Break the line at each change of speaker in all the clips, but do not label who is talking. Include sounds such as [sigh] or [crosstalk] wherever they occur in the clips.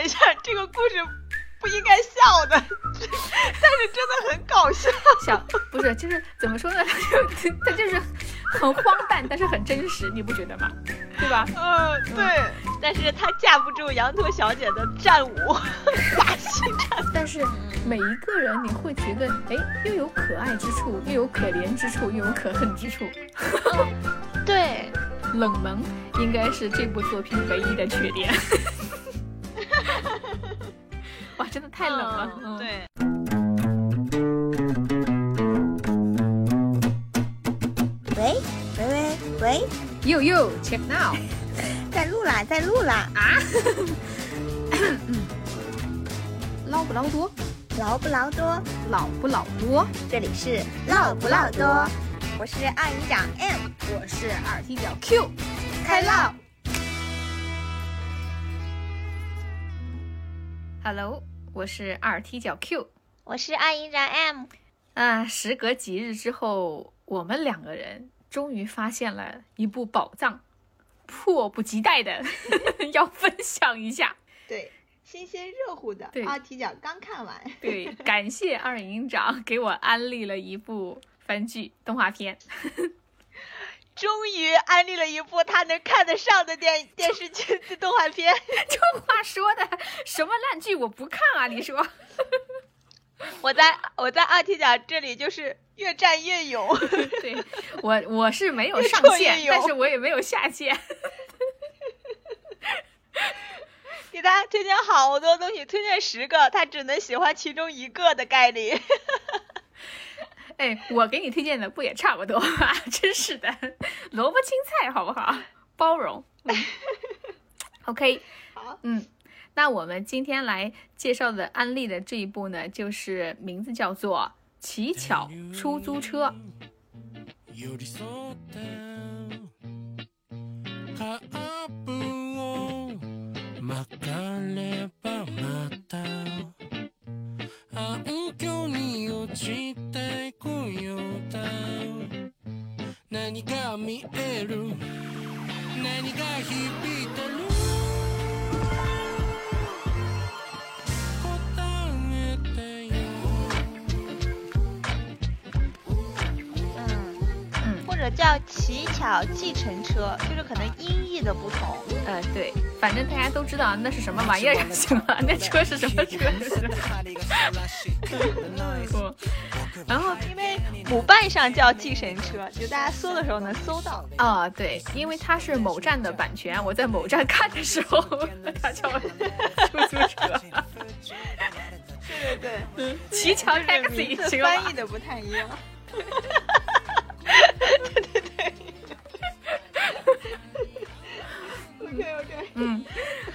了一下，这个故事不应该笑的，[laughs] 但是真的很搞笑。
笑不是，就是怎么说呢？他就他就是很荒诞，但是很真实，你不觉得吗？对吧？
嗯，对。但是他架不住羊驼小姐的战舞，[laughs] 打心战。
但是每一个人你会觉得，哎，又有可爱之处，又有可怜之处，又有可恨之处。
对，[laughs]
冷门应该是这部作品唯一的缺点。[laughs] 哇，真的太冷了。
嗯，对。
喂喂喂喂
，You You check now，[laughs]
在录啦，在录啦
啊！[coughs] 捞不捞多？
捞不捞多？
老不老多？
这里是唠不唠多？我是二营长 M，
我是二踢脚 Q，
开唠。
Hello，我是二踢脚 Q，
我是二营长 M。
啊，时隔几日之后，我们两个人终于发现了一部宝藏，迫不及待的 [laughs] 要分享一下。
对，新鲜热乎的，
对
二踢脚刚看完。
对，感谢二营长给我安利了一部番剧动画片。
终于安利了一部他能看得上的电电视剧的动画片。[laughs]
这话说的，什么烂剧我不看啊？你说？[laughs]
我在我在二踢脚这里就是越战越勇。[laughs]
对我我是没有上
越挫
线
越，勇
但是我也没有下线。
给大家推荐好多东西，推荐十个，他只能喜欢其中一个的概率。
哎，我给你推荐的不也差不多吗？[laughs] 真是的，萝卜青菜好不好？包容。嗯 [laughs] OK，
好，
嗯，那我们今天来介绍的安利的这一部呢，就是名字叫做《乞巧出租车》。
暗渠に落ちてこようだ何が見える？何が響いてる？
叫乞巧计程车，就是可能音译的不同。
呃，对，反正大家都知道那是什么玩意儿就行了，[laughs] 那车是什么车。[laughs] 然后
因为母办上叫计程车，就大家搜的时候能搜到。
啊、对，因为它是某站的版权，我在某站看的时候，[laughs] 它叫出租车，
对对对，
乞巧 taxi，
翻译的不太一样。对对对。OK OK。
嗯，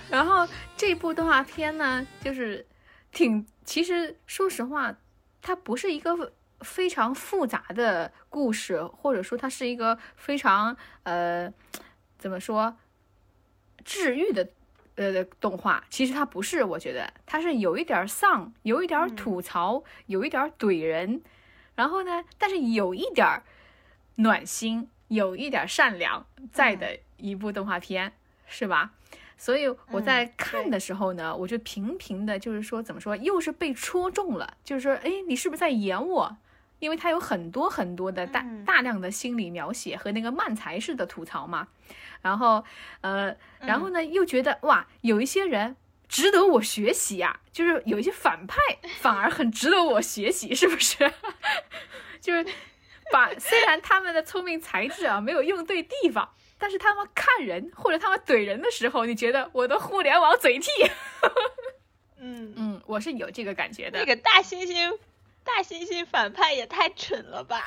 然后这部动画片呢，就是挺，其实说实话，它不是一个非常复杂的故事，或者说它是一个非常呃，怎么说，治愈的呃动画。其实它不是，我觉得它是有一点丧，有一点吐槽，有一点怼人，然后呢，但是有一点儿暖心，有一点儿善良在的一部动画片。是吧？所以我在
嗯
看的时候呢，我就频频的，就是说怎么说，又是被戳中了，就是说，哎，你是不是在演我？因为它有很多很多的大
嗯
大量的心理描写和那个漫才式的吐槽嘛，然后呃，然后呢又觉得哇，有一些人值得我学习呀、就是有一些反派反而很值得我学习，是不是？[laughs] 就是 [laughs] 把 [laughs] 虽然他们的聪明才智啊没有用对地方，但是他们看人或者他们怼人的时候，你觉得我的互联网嘴替？
嗯，
嗯，我是有这个感觉的。
那个大猩猩，大猩猩反派也太蠢了吧！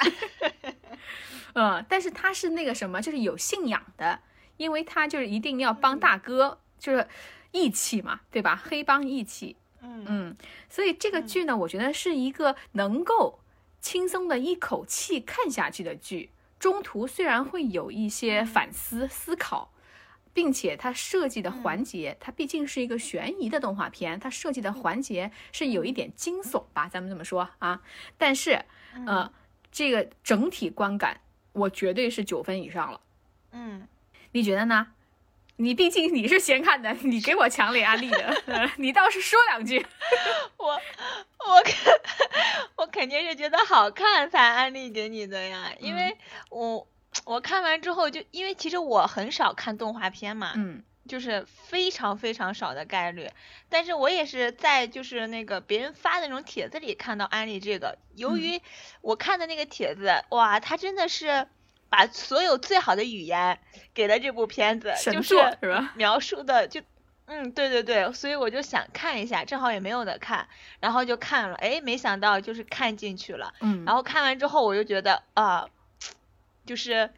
[laughs]
嗯，但是他是那个什么，就是有信仰的，因为他就是一定要帮大哥，就是义气嘛，对吧？黑帮义气。
嗯
嗯，所以这个剧呢，我觉得是一个能够轻松的一口气看下去的剧。中途虽然会有一些反思思考，并且它设计的环节，它毕竟是一个悬疑的动画片，它设计的环节是有一点惊悚吧，咱们这么说啊。但是，呃，这个整体观感，我绝对是九分以上了。
嗯，
你觉得呢？你毕竟你是先看的，你给我强烈安利的，[laughs] 呃你倒是说两句。[laughs]
我我肯 [laughs] 我肯定是觉得好看才安利给你的呀，因为我我看完之后就因为其实我很少看动画片嘛，
嗯。
就是非常非常少的概率，但是我也是在就是那个别人发的那种帖子里看到安利这个，由
嗯。
于我看的那个帖子，哇，他真的是把所有最好的语言给了这部片子，就是？描述的就，嗯，对对对，所以我就想看一下，正好也没有的看，然后就看了，哎，没想到就是看进去了，
嗯，
然后看完之后我就觉得啊，就是，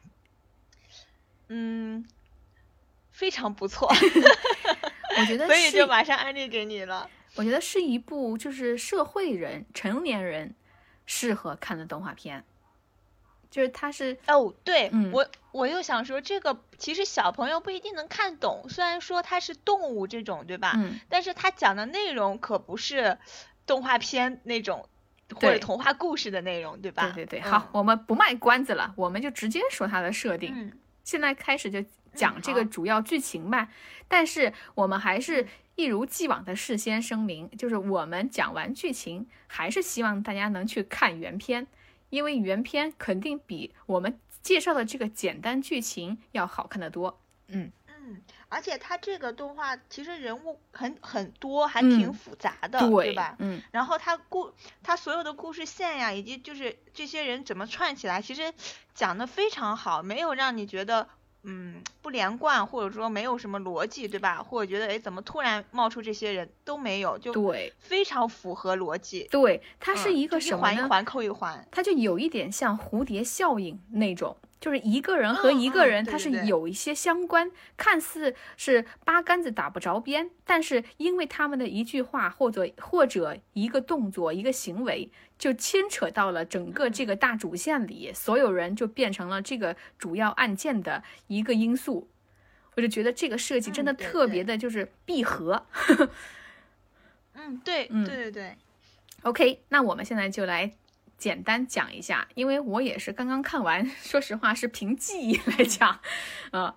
嗯，非常不错 [laughs] [laughs]
我觉得
所以
是
就马上安利给你了。
我觉得是一部就是社会人、成年人适合看的动画片，就是它是
哦，对、
嗯
我我又想说，这个其实小朋友不一定能看懂，虽然说它是动物这种，对吧？
嗯
但是它讲的内容可不是动画片那种或者童话故事的内容，对吧？
对对对，
嗯
好，我们不卖关子了，我们就直接说它的设定。
嗯
现在开始就讲这个主要剧情吧，但是我们还是
嗯
一如既往的事先声明，就是我们讲完剧情，还是希望大家能去看原片，因为原片肯定比我们介绍的这个简单剧情要好看得多。嗯，
嗯，而且它这个动画其实人物很很多，还
嗯
挺复杂的，
对
吧？
嗯
然后它故它所有的故事线呀，以及就是这些人怎么串起来，其实讲的非常好，没有让你觉得嗯不连贯，或者说没有什么逻辑，对吧？或者觉得哎怎么突然冒出这些人都没有，就
对
非常符合逻辑。
对，它是
嗯
一个
就
什么呢？
环一环扣一环。
它就有一点像蝴蝶效应那种，就是一个人和一个
嗯
人，他是有一些相关，看似是八竿子打不着边，但是因为他们的一句话或者或者一个动作、一个行为，就牵扯到了整个这个大主线里，所有人就变成了这个主要案件的一个因素。我就觉得这个设计真的特别的，就是闭合。[laughs]
嗯，对，
嗯
对对对。
OK，那我们现在就来简单讲一下，因为我也是刚刚看完，[laughs] 说实话是凭记忆来讲，[laughs] 啊，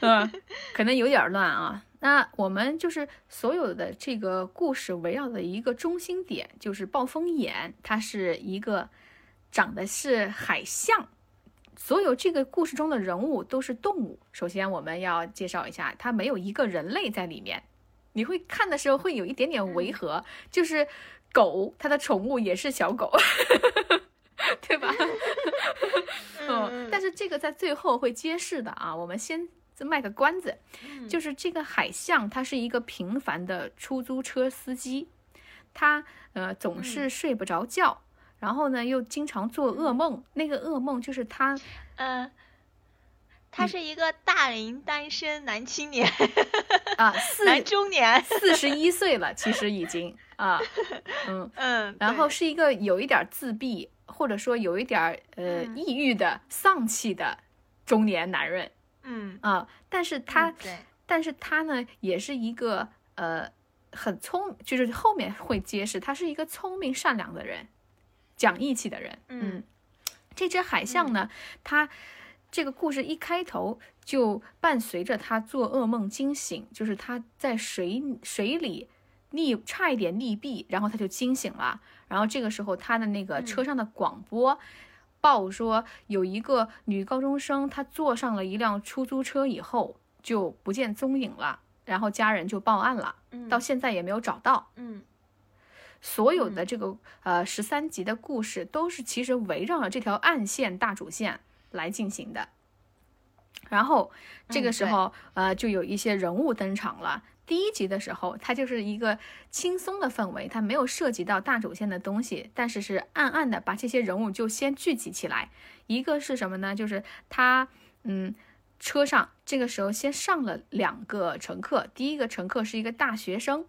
呃，可能有点乱啊。那我们就是所有的这个故事围绕的一个中心点，就是暴风眼，它是一个长的是海象。所有这个故事中的人物都是动物。首先，我们要介绍一下，它没有一个人类在里面。你会看的时候会有一点点违和，就是狗，它的宠物也是小狗，[laughs] 对吧？嗯，但是这个在最后会揭示的啊。我们先卖个关子，
嗯
就是这个海象，他是一个平凡的出租车司机，他呃总是睡不着觉，然后呢又经常做噩梦，那个噩梦就是他
嗯，他是一个大龄单身男青年，
啊 [laughs] 四
男中年。
四十一岁了，其实已经啊，[laughs] 嗯。
嗯，
然后是一个有一点儿自闭，或者说有一点儿呃
嗯
抑郁的、丧气的中年男人
嗯，
啊。但是他，
嗯对，
但是他呢，也是一个呃很聪，就是后面会揭示他是一个聪明善良的人，讲义气的人。
嗯
这只海象呢，它这个故事一开头就伴随着他做噩梦惊醒，就是他在水水里溺差一点溺毙，然后他就惊醒了。然后这个时候他的那个车上的广播报说，有一个女高中生，她坐上了一辆出租车以后就不见踪影了，然后家人就报案了，
嗯
到现在也没有找到。
嗯
所有的这个呃十三集的故事都是其实围绕着这条暗线大主线来进行的。然后这个时候、呃就有一些人物登场了。第一集的时候，它就是一个轻松的氛围，它没有涉及到大主线的东西，但是是暗暗的把这些人物就先聚集起来。一个是什么呢？就是他嗯。车上这个时候先上了两个乘客，第一个乘客是一个大学生，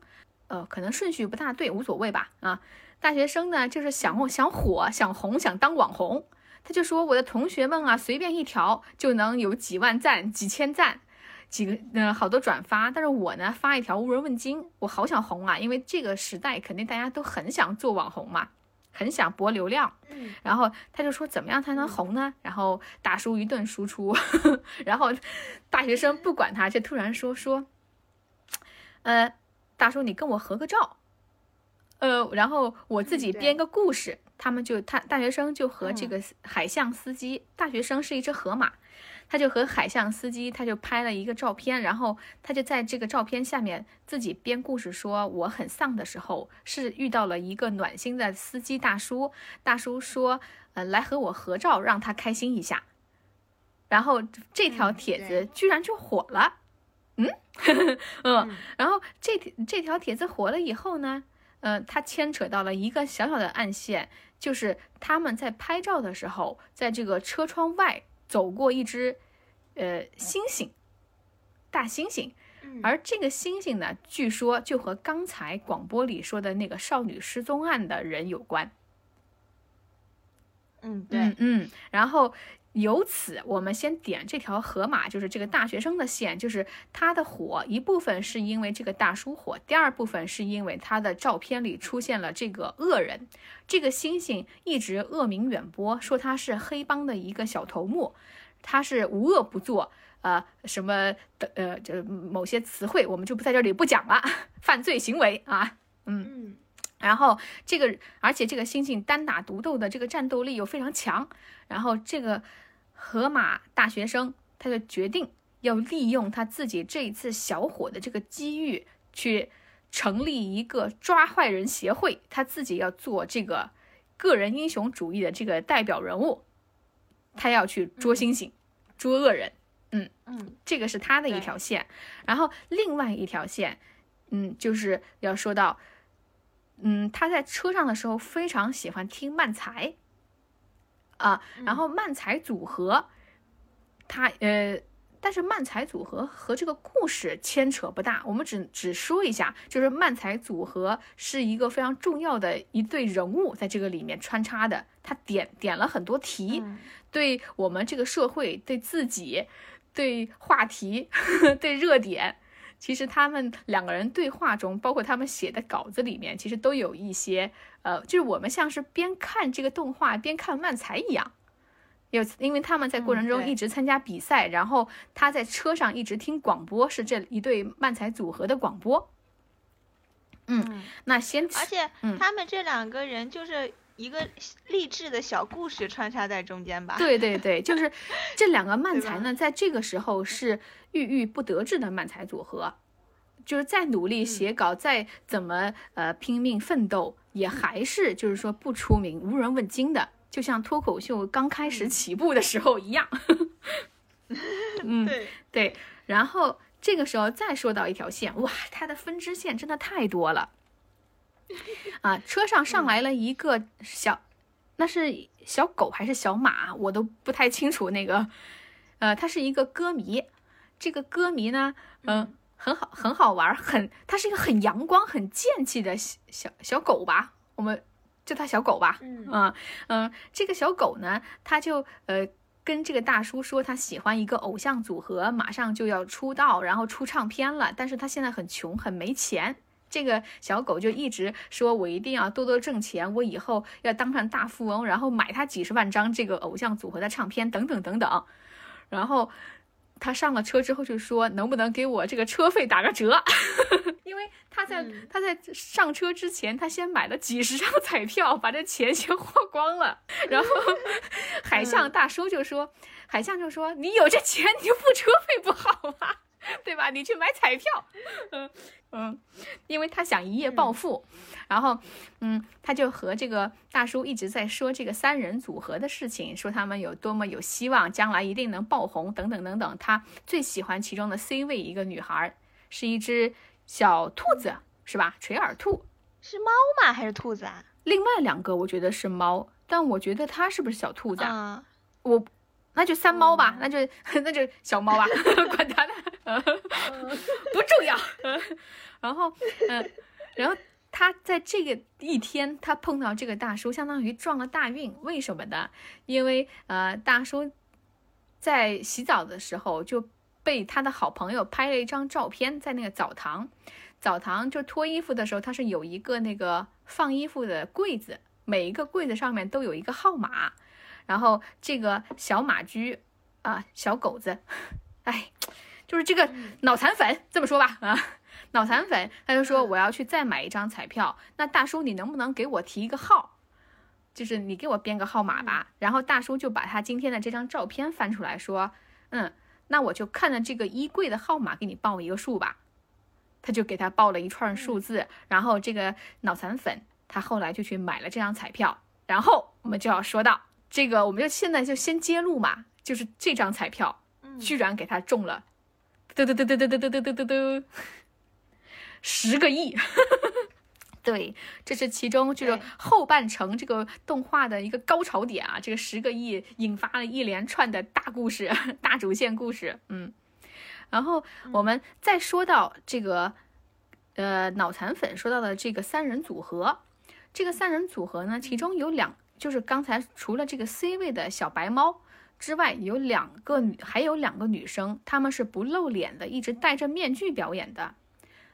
呃，可能顺序不大对，无所谓吧。啊，大学生呢，就是想想火、想红、想当网红。他就说：“我的同学们啊，随便一条就能有几万赞、几千赞、几个呃好多转发。但是我呢，发一条无人问津，我好想红啊！因为这个时代肯定大家都很想做网红嘛。很想博流量，
嗯
然后他就说怎么样才能红呢？然后大叔一顿输出，[laughs] 然后大学生不管他，就突然说说，呃，大叔你跟我合个照，呃，然后我自己编个故事，他们就他大学生就和这
嗯。
个海象司机，大学生是一只河马，他就和海象司机，他就拍了一个照片，然后他就在这个照片下面自己编故事说，我很丧的时候是遇到了一个暖心的司机大叔，大叔说，呃，来和我合照，让他开心一下。然后这条
嗯
帖子居然就火了，嗯，[laughs] 嗯，
嗯。
然后这这条帖子火了以后呢，呃，它牵扯到了一个小小的暗线，就是他们在拍照的时候，在这个车窗外走过一只呃猩猩，大猩猩，
嗯
而这个猩猩呢，据说就和刚才广播里说的那个少女失踪案的人有关。
嗯对
嗯嗯，然后由此我们先点这条河马，就是这个大学生的线，就是他的火一部分是因为这个大叔火，第二部分是因为他的照片里出现了这个恶人，这个猩猩一直恶名远播，说他是黑帮的一个小头目，他是无恶不作。呃，什么的呃，就某些词汇我们就不在这里不讲了，[laughs] 犯罪行为啊，
嗯
然后这个，而且这个猩猩单打独斗的这个战斗力又非常强，然后这个河马大学生他就决定要利用他自己这一次小火的这个机遇，去成立一个抓坏人协会，他自己要做这个个人英雄主义的这个代表人物，他要去捉猩猩，捉恶人。
嗯嗯。
这个是他的一条线，然后另外一条线，嗯，就是要说到，嗯，他在车上的时候非常喜欢听慢才，啊，然后漫才组合，他呃，但是漫才组合和这个故事牵扯不大，我们只只说一下，就是漫才组合是一个非常重要的一对人物在这个里面穿插的，他点点了很多题，
嗯。
对我们这个社会、对自己、对话题、[laughs] 对热点，其实他们两个人对话中，包括他们写的稿子里面，其实都有一些呃，就是我们像是边看这个动画边看漫才一样。有，因为他们在过程中一直参加比赛，然后他在车上一直听广播，是这一对漫才组合的广播。
嗯，
那先
而且
嗯
他们这两个人就是一个励志的小故事穿插在中间吧。
对对对，就是 [laughs] 这两个漫才呢，在这个时候是郁郁不得志的漫才组合，就是再努力写稿，再怎么呃拼命奋斗，也还是就是说不出名、无人问津的，就像脱口秀刚开始起步的时候一样。[laughs] 嗯，
对，
对，然后这个时候再说到一条线，哇，它的分支线真的太多了。[laughs] 啊，车上上来了一个小，那是小狗还是小马，我都不太清楚。那个，呃，他是一个歌迷，这个歌迷呢，嗯、很好，很好玩，很，它是一个很阳光、很贱气的小小小狗吧，我们叫它小狗吧。
嗯
嗯嗯，这个小狗呢，它就呃跟这个大叔说，他喜欢一个偶像组合，马上就要出道，然后出唱片了，但是他现在很穷，很没钱。这个小狗就一直说，我一定要多多挣钱，我以后要当上大富翁，然后买他几十万张这个偶像组合的唱片，等等等等。然后他上了车之后就说，能不能给我这个车费打个折？[laughs] 因为他在、
嗯
他在上车之前，他先买了几十张彩票，把这钱先花光了。[laughs] 然后海象大叔就说，海象就说，你有这钱，你就付车费不好吗？对吧？你去买彩票，嗯嗯，因为他想一夜暴富，然后嗯，他就和这个大叔一直在说这个三人组合的事情，说他们有多么有希望，将来一定能爆红，等等等等。他最喜欢其中的 C 位一个女孩，是一只小兔子，是吧？垂耳兔。
是猫吗？还是兔子啊？
另外两个我觉得是猫，但我觉得它是不是小兔子啊？
啊，
我那就三猫吧，
哦
那就 [laughs] 那就小猫吧，[laughs] 管它呢，不重要。[laughs] 然后，嗯、然后他在这个一天，他碰到这个大叔，相当于撞了大运。为什么呢？因为呃，大叔在洗澡的时候就被他的好朋友拍了一张照片，在那个澡堂。澡堂就脱衣服的时候，它是有一个那个放衣服的柜子，每一个柜子上面都有一个号码，然后这个小马驹啊，小狗子，[laughs] 哎，就是这个脑残粉，这么说吧啊，脑残粉，他就说我要去再买一张彩票，那大叔你能不能给我提一个号？就是你给我编个号码吧。然后大叔就把他今天的这张照片翻出来说，嗯，那我就看着这个衣柜的号码给你报一个数吧。他就给他报了一串数字，然后这个脑残粉他后来就去买了这张彩票，然后我们就要说到这个，我们就现在就先揭露嘛，就是这张彩票居然给他中了，嘟嘟嘟嘟嘟嘟嘟嘟嘟嘟嘟，十个亿，对，这是其中这个后半程这个动画的一个高潮点啊，这个十个亿引发了一连串的大故事、[laughs] 大主线故事，嗯。然后我们再说到这个，呃，脑残粉说到的这个三人组合，这个三人组合呢，其中有两，就是刚才除了这个 C 位的小白猫之外，有两个女，还有两个女生，她们是不露脸的，一直戴着面具表演的。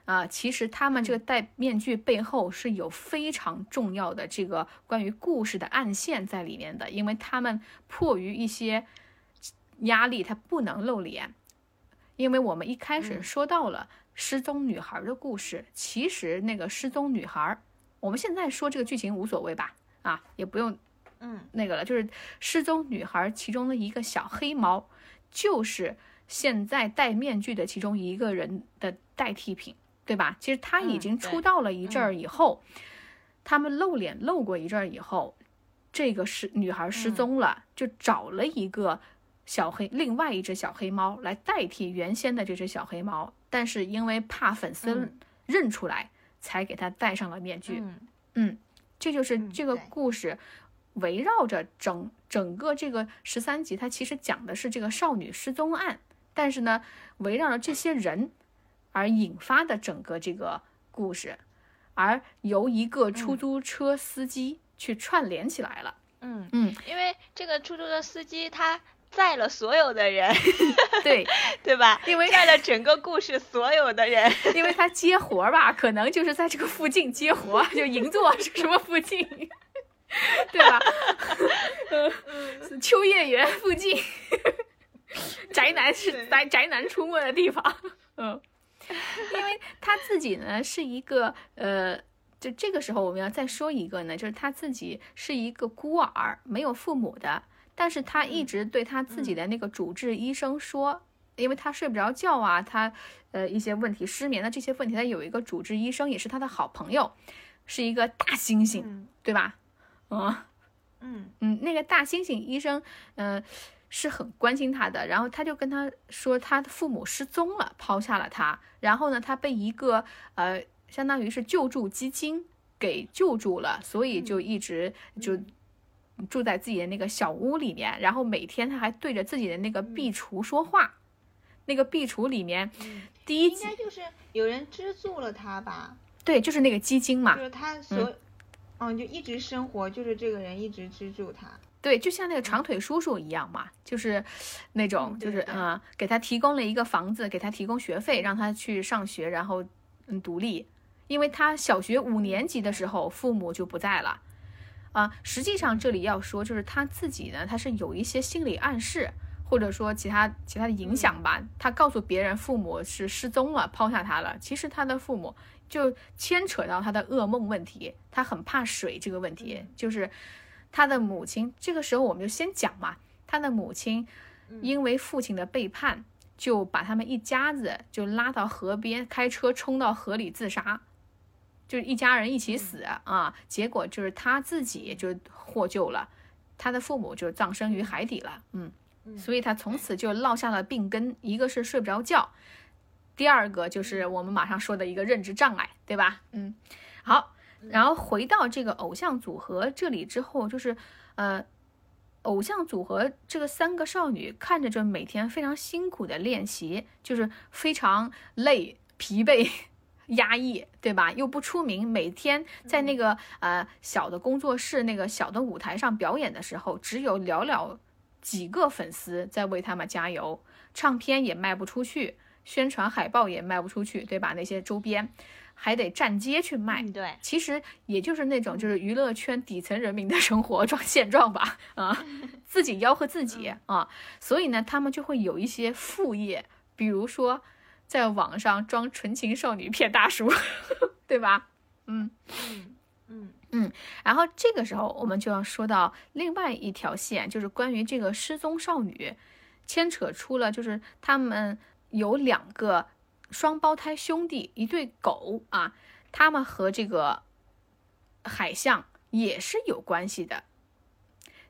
啊，其实她们这个戴面具背后是有非常重要的这个关于故事的暗线在里面的，因为她们迫于一些压力，她不能露脸。因为我们一开始说到了失踪女孩的故事，其实那个失踪女孩，我们现在说这个剧情无所谓吧，啊，也不用
嗯。
那个了，就是失踪女孩其中的一个小黑猫，就是现在戴面具的其中一个人的代替品，对吧？其实他已
嗯
经出道了一阵儿以后，他们露脸露过一阵儿以后，这个失女孩失踪了，就找了一个小黑，另外一只小黑猫来代替原先的这只小黑猫，但是因为怕粉丝
嗯。
认出来，才给他戴上了面具。
嗯。
嗯，这就是
嗯
这个故事围绕着整整个这个十三集，它其实讲的是这个少女失踪案，但是呢，围绕着这些人而引发的整个这个故事，而由一个出租车司机去串联起来了。
嗯
嗯，
因为这个出租车司机他载了所有的人，[laughs]
对，[laughs]
对吧？
因为
载了整个故事所有的人，[laughs]
因为他接活儿吧，可能就是在这个附近接活儿，就银座是什么附近，[laughs] 对吧？呃，[laughs] 秋叶原附近，[laughs] 宅男是宅宅男出没的地方，嗯，因为他自己呢是一个呃。就这个时候，我们要再说一个呢，就是他自己是一个孤儿，没有父母的，但是他一直对他自己的那个主治医生说，因为他睡不着觉啊，他呃一些问题失眠的这些问题，他有一个主治医生也是他的好朋友，是一个大猩猩，
嗯。
对吧？嗯
嗯。
嗯，那个大猩猩医生，嗯、是很关心他的，然后他就跟他说，他的父母失踪了，抛下了他，然后呢，他被一个呃，相当于是救助基金给救助了，所以就一直就住在自己的那个小屋里面，然后每天他还对着自己的那个壁橱说话，那个壁橱里面
嗯，
第一集
应该就是有人资助了他吧？
对，就是那个基金嘛
就，是他。所，嗯，就一直生活，就是这个人一直资助他。
对，就像那个长腿叔叔一样嘛，就是那种，就是嗯，给他提供了一个房子，给他提供学费，让他去上学，然后嗯独立。因为他小学五年级的时候，父母就不在了，啊，实际上这里要说，就是他自己呢，他是有一些心理暗示，或者说其他其他的影响吧。他告诉别人父母是失踪了，抛下他了，其实他的父母就牵扯到他的噩梦问题，他很怕水这个问题，就是他的母亲。这个时候我们就先讲嘛，他的母亲因为父亲的背叛，就把他们一家子就拉到河边，开车冲到河里自杀。就是一家人一起死啊，结果就是他自己就获救了，他的父母就葬身于海底了，嗯，所以他从此就落下了病根，一个是睡不着觉，第二个就是我们马上说的一个认知障碍，对吧？嗯，好，然后回到这个偶像组合这里之后，就是呃，偶像组合这个三个少女看着就每天非常辛苦的练习，就是非常累、疲惫。[laughs] 压抑，对吧？又不出名，每天在那个呃小的工作室、那个小的舞台上表演的时候，只有寥寥几个粉丝在为他们加油，唱片也卖不出去，宣传海报也卖不出去，对吧？那些周边，还得站街去卖。
嗯，对，
其实也就是那种就是娱乐圈底层人民的生活状现状吧，啊，[laughs] 自己吆喝自己啊，所以呢，他们就会有一些副业，比如说在网上装纯情少女骗大叔，[laughs] 对吧？嗯。
嗯嗯
然后这个时候，我们就要说到另外一条线，就是关于这个失踪少女，牵扯出了就是他们有两个双胞胎兄弟，一对狗啊，他们和这个海象也是有关系的，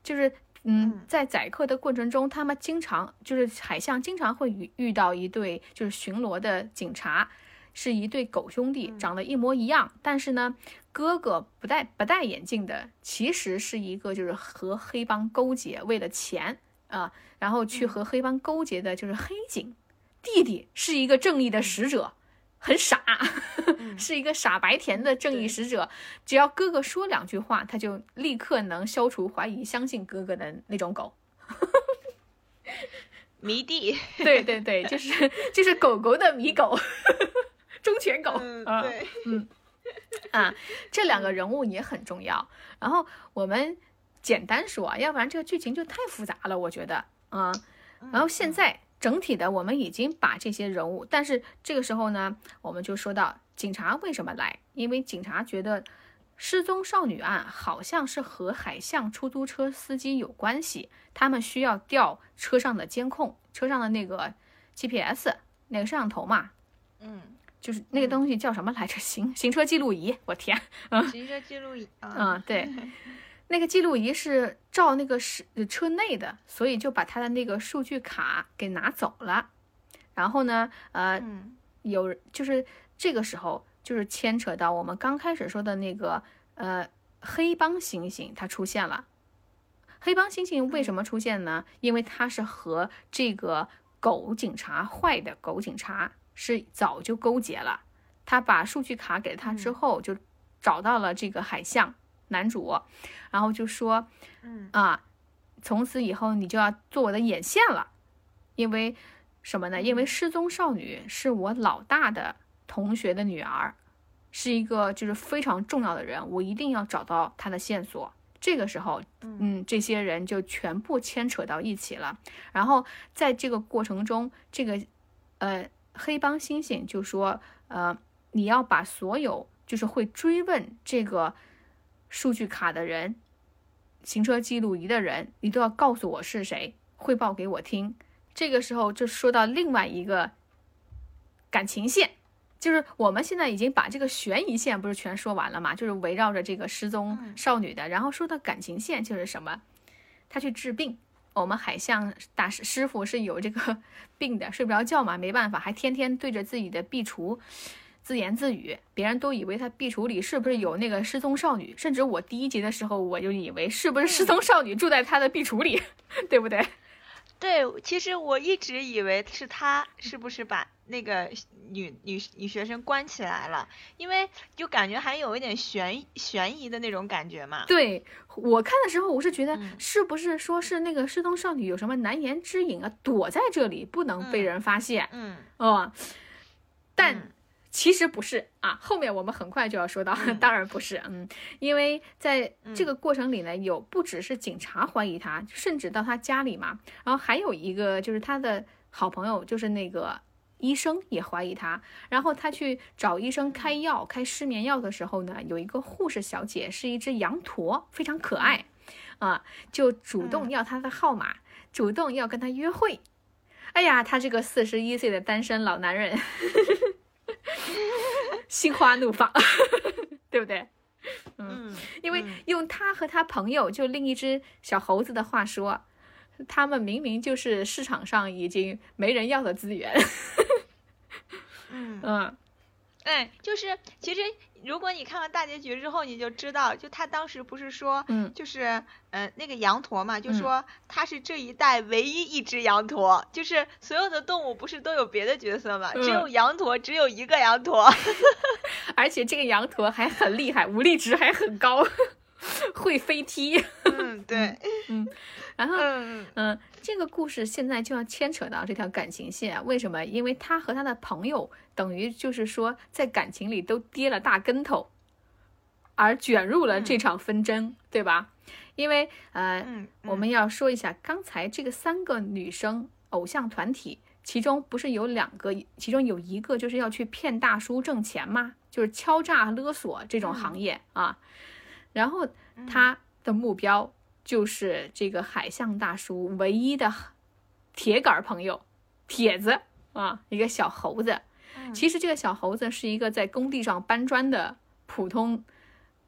就是。嗯
嗯，
在宰客的过程中，他们经常就是海象经常会遇遇到一对就是巡逻的警察，是一对狗兄弟，长得一模一样，但是呢，哥哥不戴不戴眼镜的，其实是一个就是和黑帮勾结，为了钱啊、然后去和黑帮勾结的就是黑警。弟弟是一个正义的使者，很傻，[laughs] 是一个傻白甜的正义使者。只要哥哥说两句话，他就立刻能消除怀疑，相信哥哥的那种狗。[laughs]
迷弟，
对对对，就是就是狗狗的迷狗，[laughs] 忠犬狗。
嗯，
啊
对，[laughs]
啊，这两个人物也很重要。然后我们简单说，要不然这个剧情就太复杂了，我觉得。啊，然后现在整体的我们已经把这些人物，但是这个时候呢，我们就说到警察为什么来？因为警察觉得失踪少女案好像是和海象出租车司机有关系，他们需要调车上的监控，车上的那个 GPS 那个摄像头嘛，
嗯，
就是那个东西叫什么来着？行行车记录仪，我天，嗯
行车记录仪 [laughs] 啊，
嗯，对，[laughs] 那个记录仪是照那个是车内的，所以就把他的那个数据卡给拿走了。然后呢，呃，
嗯
有就是这个时候就是牵扯到我们刚开始说的那个呃黑帮猩猩，它出现了。黑帮猩猩为什么出现呢？因为它是和这个狗警察坏的狗警察是早就勾结了。他把数据卡给了他之后，就找到了这个海象男主，然后就说
嗯
啊，从此以后你就要做我的眼线了，因为什么呢？因为失踪少女是我老大的同学的女儿，是一个就是非常重要的人，我一定要找到她的线索。这个时候，嗯，这些人就全部牵扯到一起了。然后在这个过程中，这个呃黑帮猩猩就说，呃，你要把所有就是会追问这个数据卡的人、行车记录仪的人，你都要告诉我是谁，汇报给我听。这个时候就说到另外一个感情线，就是我们现在已经把这个悬疑线不是全说完了嘛，就是围绕着这个失踪少女的，然后说到感情线就是什么，他去治病。我们海象大师师傅是有这个 [laughs] 病的，睡不着觉嘛，没办法，还天天对着自己的壁橱自言自语，别人都以为他壁橱里是不是有那个失踪少女，甚至我第一集的时候我就以为是不是失踪少女住在他的壁橱里，[laughs] 对不对？
对，其实我一直以为是他是不是把那个女女女学生关起来了，因为就感觉还有一点悬悬疑的那种感觉嘛。
对我看的时候，我是觉得
嗯。
是不是说是那个失踪少女有什么难言之隐啊，躲在这里不能被
嗯
人发现，
嗯，
哦，但
嗯
其实不是啊，后面我们很快就要说到，当然不是，嗯，因为在这个过程里呢，有不只是警察怀疑他，甚至到他家里嘛，然后还有一个就是他的好朋友，就是那个医生也怀疑他，然后他去找医生开药，开失眠药的时候呢，有一个护士小姐是一只羊驼，非常可爱，啊，就主动要他的号码，主动要跟他约会。哎呀，他这个四十一岁的单身老男人，[laughs] [laughs] 心花怒放，[laughs] 对不对？
嗯，
因为
嗯
用他和他朋友就另一只小猴子的话说，他们明明就是市场上已经没人要的资源。
嗯 [laughs]
嗯，
哎，就是其实如果你看完大结局之后，你就知道，就他当时不是说，
嗯。
就是呃那个羊驼嘛，就
嗯。
说他是这一代唯一一只羊驼，就是所有的动物不是都有别的角色嘛，只有
嗯。
羊驼只有一个羊驼。[laughs]
而且这个羊驼还很厉害，武力值还很高，[laughs] 会飞踢。
嗯嗯，对，[laughs]
然后
嗯
嗯，这个故事现在就要牵扯到这条感情线，啊为什么？因为他和他的朋友等于就是说在感情里都跌了大跟头，而卷入了这场纷争，对吧？因为呃，
嗯，
我们要说一下刚才这个三个女生偶像团体，其中不是有两个，其中有一个就是要去骗大叔挣钱吗？就是敲诈勒索这种行业啊。然后他的目标就是这个海象大叔唯一的铁杆朋友铁子啊，一个小猴子。其实这个小猴子是一个在工地上搬砖的普通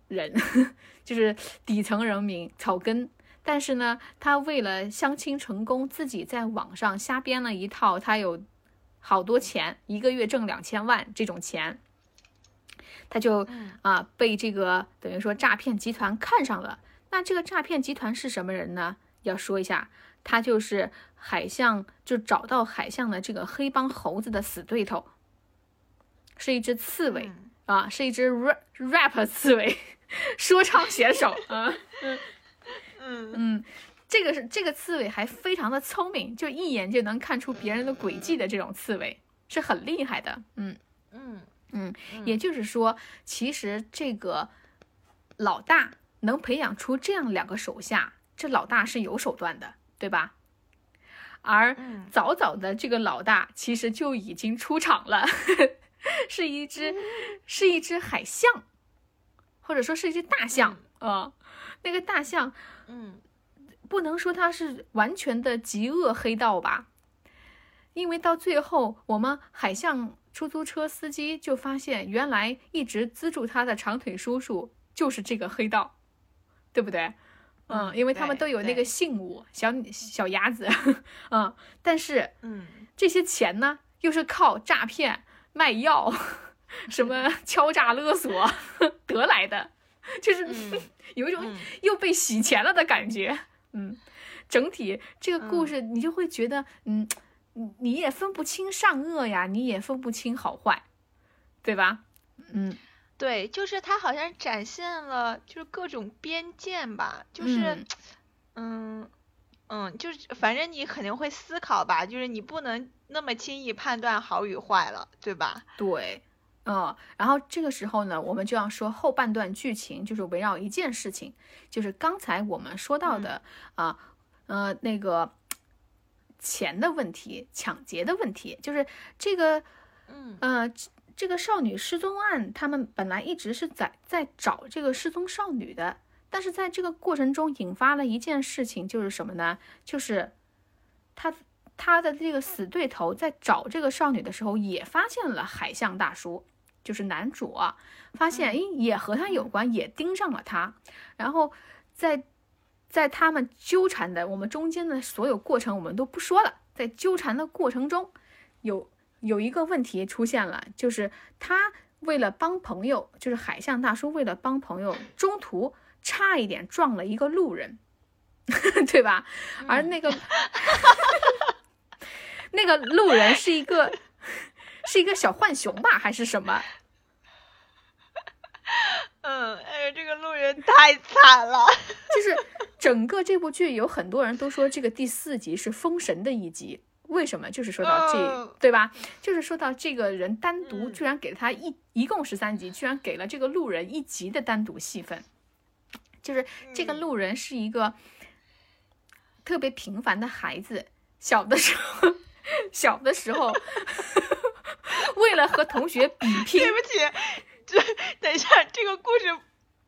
人，[laughs] 就是底层人民草根。但是呢，他为了相亲成功，自己在网上瞎编了一套，他有好多钱，一个月挣两千万这种钱，他就啊被这个等于说诈骗集团看上了。那这个诈骗集团是什么人呢？要说一下，他就是海象，就找到海象的这个黑帮猴子的死对头，是一只刺猬。啊，是一只 rap rap 刺猬，[laughs] 说唱选手啊，[laughs]
嗯
嗯，这个是这个刺猬还非常的聪明，就一眼就能看出别人的诡计的这种刺猬是很厉害的，嗯
嗯
嗯，也就是说，其实这个老大能培养出这样两个手下，这老大是有手段的，对吧？而
嗯
早早的这个老大其实就已经出场了。[laughs] 是一只，[laughs] 是一只海象，或者说是一只大象啊、那个大象
嗯
不能说它是完全的极恶黑道吧，因为到最后，我们海象出租车司机就发现，原来一直资助他的长腿叔叔就是这个黑道，对不对？嗯，
嗯
因为他们都有那个信物，小小鸭子，嗯，但是
嗯
这些钱呢，又是靠诈骗、卖药、什么敲诈勒索得来的，就是、
嗯
有一种
嗯
又被洗钱了的感觉。嗯，整体这个故
嗯
事你就会觉得，嗯，你你也分不清善恶呀，你也分不清好坏，对吧？嗯
对，就是他好像展现了就是各种边界吧，就是
嗯。[tsk]
嗯嗯，就是反正你肯定会思考吧，就是你不能那么轻易判断好与坏了，对吧？
对，嗯，然后这个时候呢，我们就要说后半段剧情，就是围绕一件事情，就是刚才我们说到的啊，呃，那个钱的问题、抢劫的问题，就是这个，
嗯。
呃，这这个少女失踪案，他们本来一直是在在找这个失踪少女的，但是在这个过程中引发了一件事情，就是什么呢？就是他他的这个死对头在找这个少女的时候，也发现了海象大叔，就是男主啊，发现诶也和他有关，也盯上了他，然后在在他们纠缠的我们中间的所有过程，我们都不说了，在纠缠的过程中，有有一个问题出现了，就是他为了帮朋友，就是海象大叔为了帮朋友，中途差一点撞了一个路人，[laughs] 对吧？而那个、[laughs] [laughs] 那个路人是一个是一个小浣熊吧，还是什么？
嗯，哎呀，这个路人太惨了。
就是整个这部剧有很多人都说这个第四集是封神的一集，为什么？就是说到这，
嗯
对吧？就是说到这个人单独
嗯
居然给了他一一共十三集，居然给了这个路人一集的单独戏份，就是这个
嗯
路人是一个特别平凡的孩子，小的时候，[laughs] 小的时候。[laughs] 为了和同学比拼，
对不起，这等一下，这个故事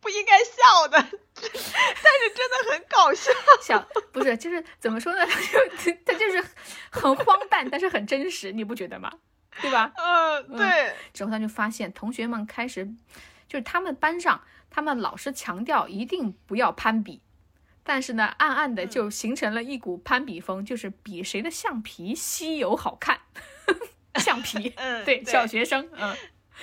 不应该笑的，[laughs] 但是真的很搞笑。
笑不是，就是怎么说呢？他 [laughs] 就他就是很荒诞，但是很真实，你不觉得吗？对吧？
嗯，对，
之后他就发现同学们开始，就是他们班上，他们老师强调一定不要攀比，但是呢，暗暗的就形成了一股攀比风，就是比谁的橡皮稀有好看。[laughs] 橡皮，
嗯，
对，小学生，嗯。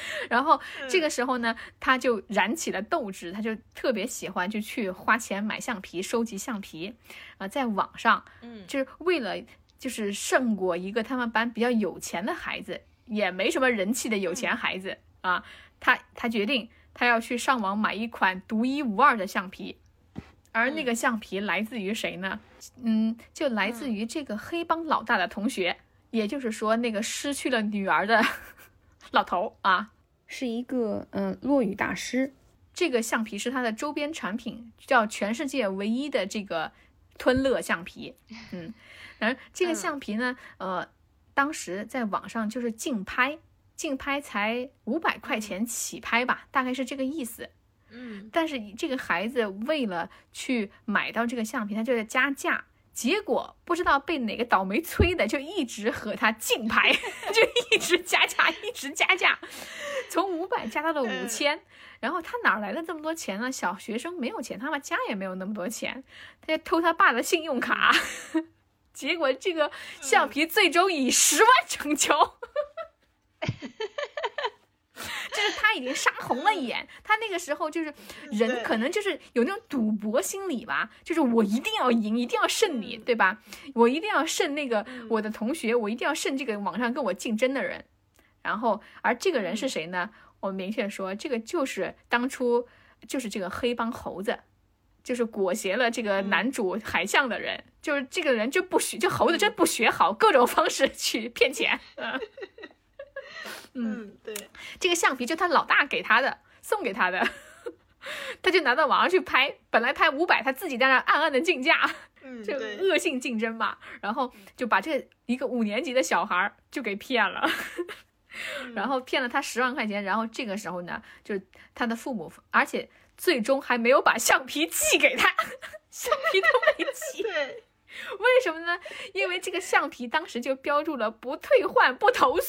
[laughs] 然后这个时候呢，他就燃起了斗志，他就特别喜欢，就去花钱买橡皮，收集橡皮，啊、在网上，
嗯。
就是为了就是胜过一个他们班比较有钱的孩子，也没什么人气的有钱孩子、啊，他他决定他要去上网买一款独一无二的橡皮，而那个橡皮来自于谁呢？嗯，就来自于这个黑帮老大的同学，也就是说那个失去了女儿的老头啊，
是一个嗯落雨大师。
这个橡皮是它的周边产品，叫全世界唯一的这个吞乐橡皮。[laughs] 嗯，然后这个橡皮呢，呃，当时在网上就是竞拍，竞拍才五百块钱起拍吧，大概是这个意思。
嗯，
但是这个孩子为了去买到这个橡皮，他就在加价，结果不知道被哪个倒霉催的，[laughs] 就一直和他竞拍，[laughs] 就一直加价，一直加价，从五百加到了五千。然后他哪来的这么多钱呢？小学生没有钱，他们家也没有那么多钱，他就偷他爸的信用卡。[laughs] 结果这个橡皮最终以十万成交。就是他已经杀红了眼，他那个时候就是人可能就是有那种赌博心理吧，就是我一定要赢，一定要胜你，对吧？我一定要胜那个我的同学，我一定要胜这个网上跟我竞争的人。然后，而这个人是谁呢？我明确说，这个就是当初就是这个黑帮猴子，就是裹挟了这个男主海象的人，就是这个人就不学，就猴子真不学好，各种方式去骗钱。
嗯，[laughs] 对，
这个橡皮就他老大给他的，送给他的，[laughs] 他就拿到网上去拍，本来拍五百，他自己在那暗暗的竞价，
嗯，
就，恶性竞争嘛，然后就把这一个五年级的小孩儿就给骗了，[laughs] 然后骗了他十万块钱，然后这个时候呢，就是他的父母，而且最终还没有把橡皮寄给他，橡皮都没寄，
对，
为什么呢？因为这个橡皮当时就标注了不退换、不投诉。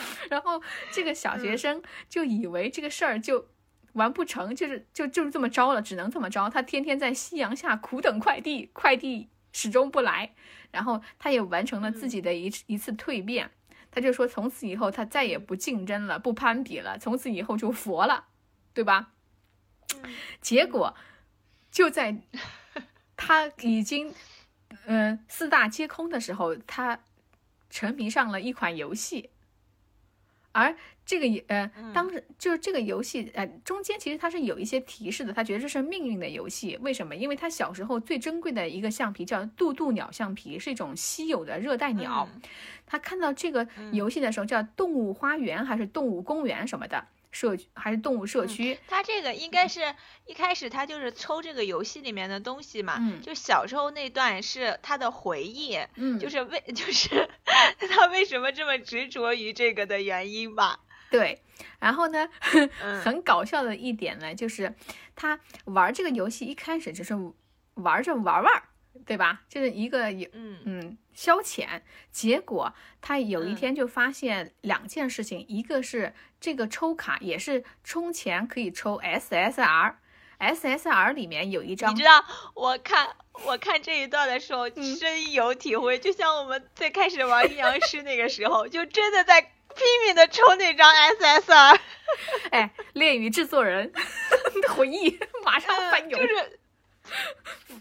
[laughs] 然后这个小学生就以为这个事儿就完不成，就是就就是这么着了，只能这么着。他天天在夕阳下苦等快递，快递始终不来。然后他也完成了自己的一一次蜕变，他就说从此以后他再也不竞争了，不攀比了，从此以后就佛了，对吧？结果就在他已经嗯、呃四大皆空的时候，他沉迷上了一款游戏。而这个也呃，当时就是这个游戏呃，中间其实它是有一些提示的，他觉得这是命运的游戏。为什么？因为他小时候最珍贵的一个橡皮叫渡渡鸟橡皮，是一种稀有的热带鸟。他看到这个游戏的时候，叫动物花园还是动物公园什么的社区，还是动物社区？
他这个应该是一开始他就是抽这个游戏里面的东西嘛，
嗯
就小时候那段是他的回忆，
嗯，
就是为 [laughs] 就是他为什么这么执着于这个的原因吧。
对。然后呢，[laughs]
嗯
很搞笑的一点呢，就是他玩这个游戏一开始只是玩着玩玩儿，对吧？就是一个有
嗯
嗯消遣。结果他有一
嗯
天就发现两件事情，一个是这个抽卡也是充钱可以抽 SSR。SSR 里面有一张
你知道，我看我看这一段的时候
嗯
深有体会，就像我们最开始玩阴阳师那个时候，就真的在拼命的抽那张 SSR，
哎，恋与制作人的 [laughs] 回忆马上翻涌，
嗯就是，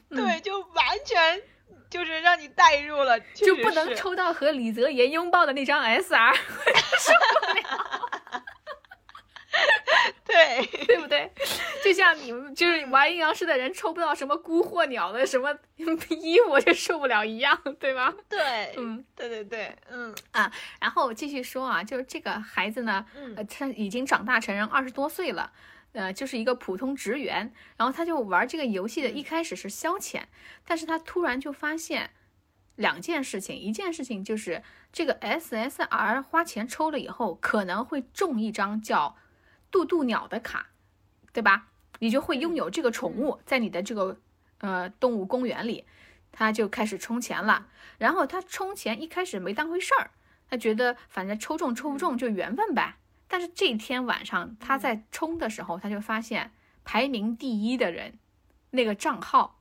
对，就完全就是让你带入了，
就不能抽到和李泽言拥抱的那张 SR，[laughs] [laughs]
对，[laughs]
对不对？就像你们就是玩阴阳师的人抽不到什么孤鹤鸟的什么衣服就受不了一样，对吧？
对，
嗯，
对对对，嗯啊
然后继续说啊，就是这个孩子呢，呃，
嗯
他已经长大成人，二十多岁了。呃，就是一个普通职员，然后他就玩这个游戏的，一开始是消遣，但是他突然就发现两件事情，一件事情就是这个 SSR 花钱抽了以后，可能会中一张叫渡渡鸟的卡，对吧？你就会拥有这个宠物在你的这个呃动物公园里，他就开始充钱了。然后他充钱一开始没当回事儿，他觉得反正抽中抽不中就缘分呗。但是这天晚上他在冲的时候，他就发现排名第一的人那个账号，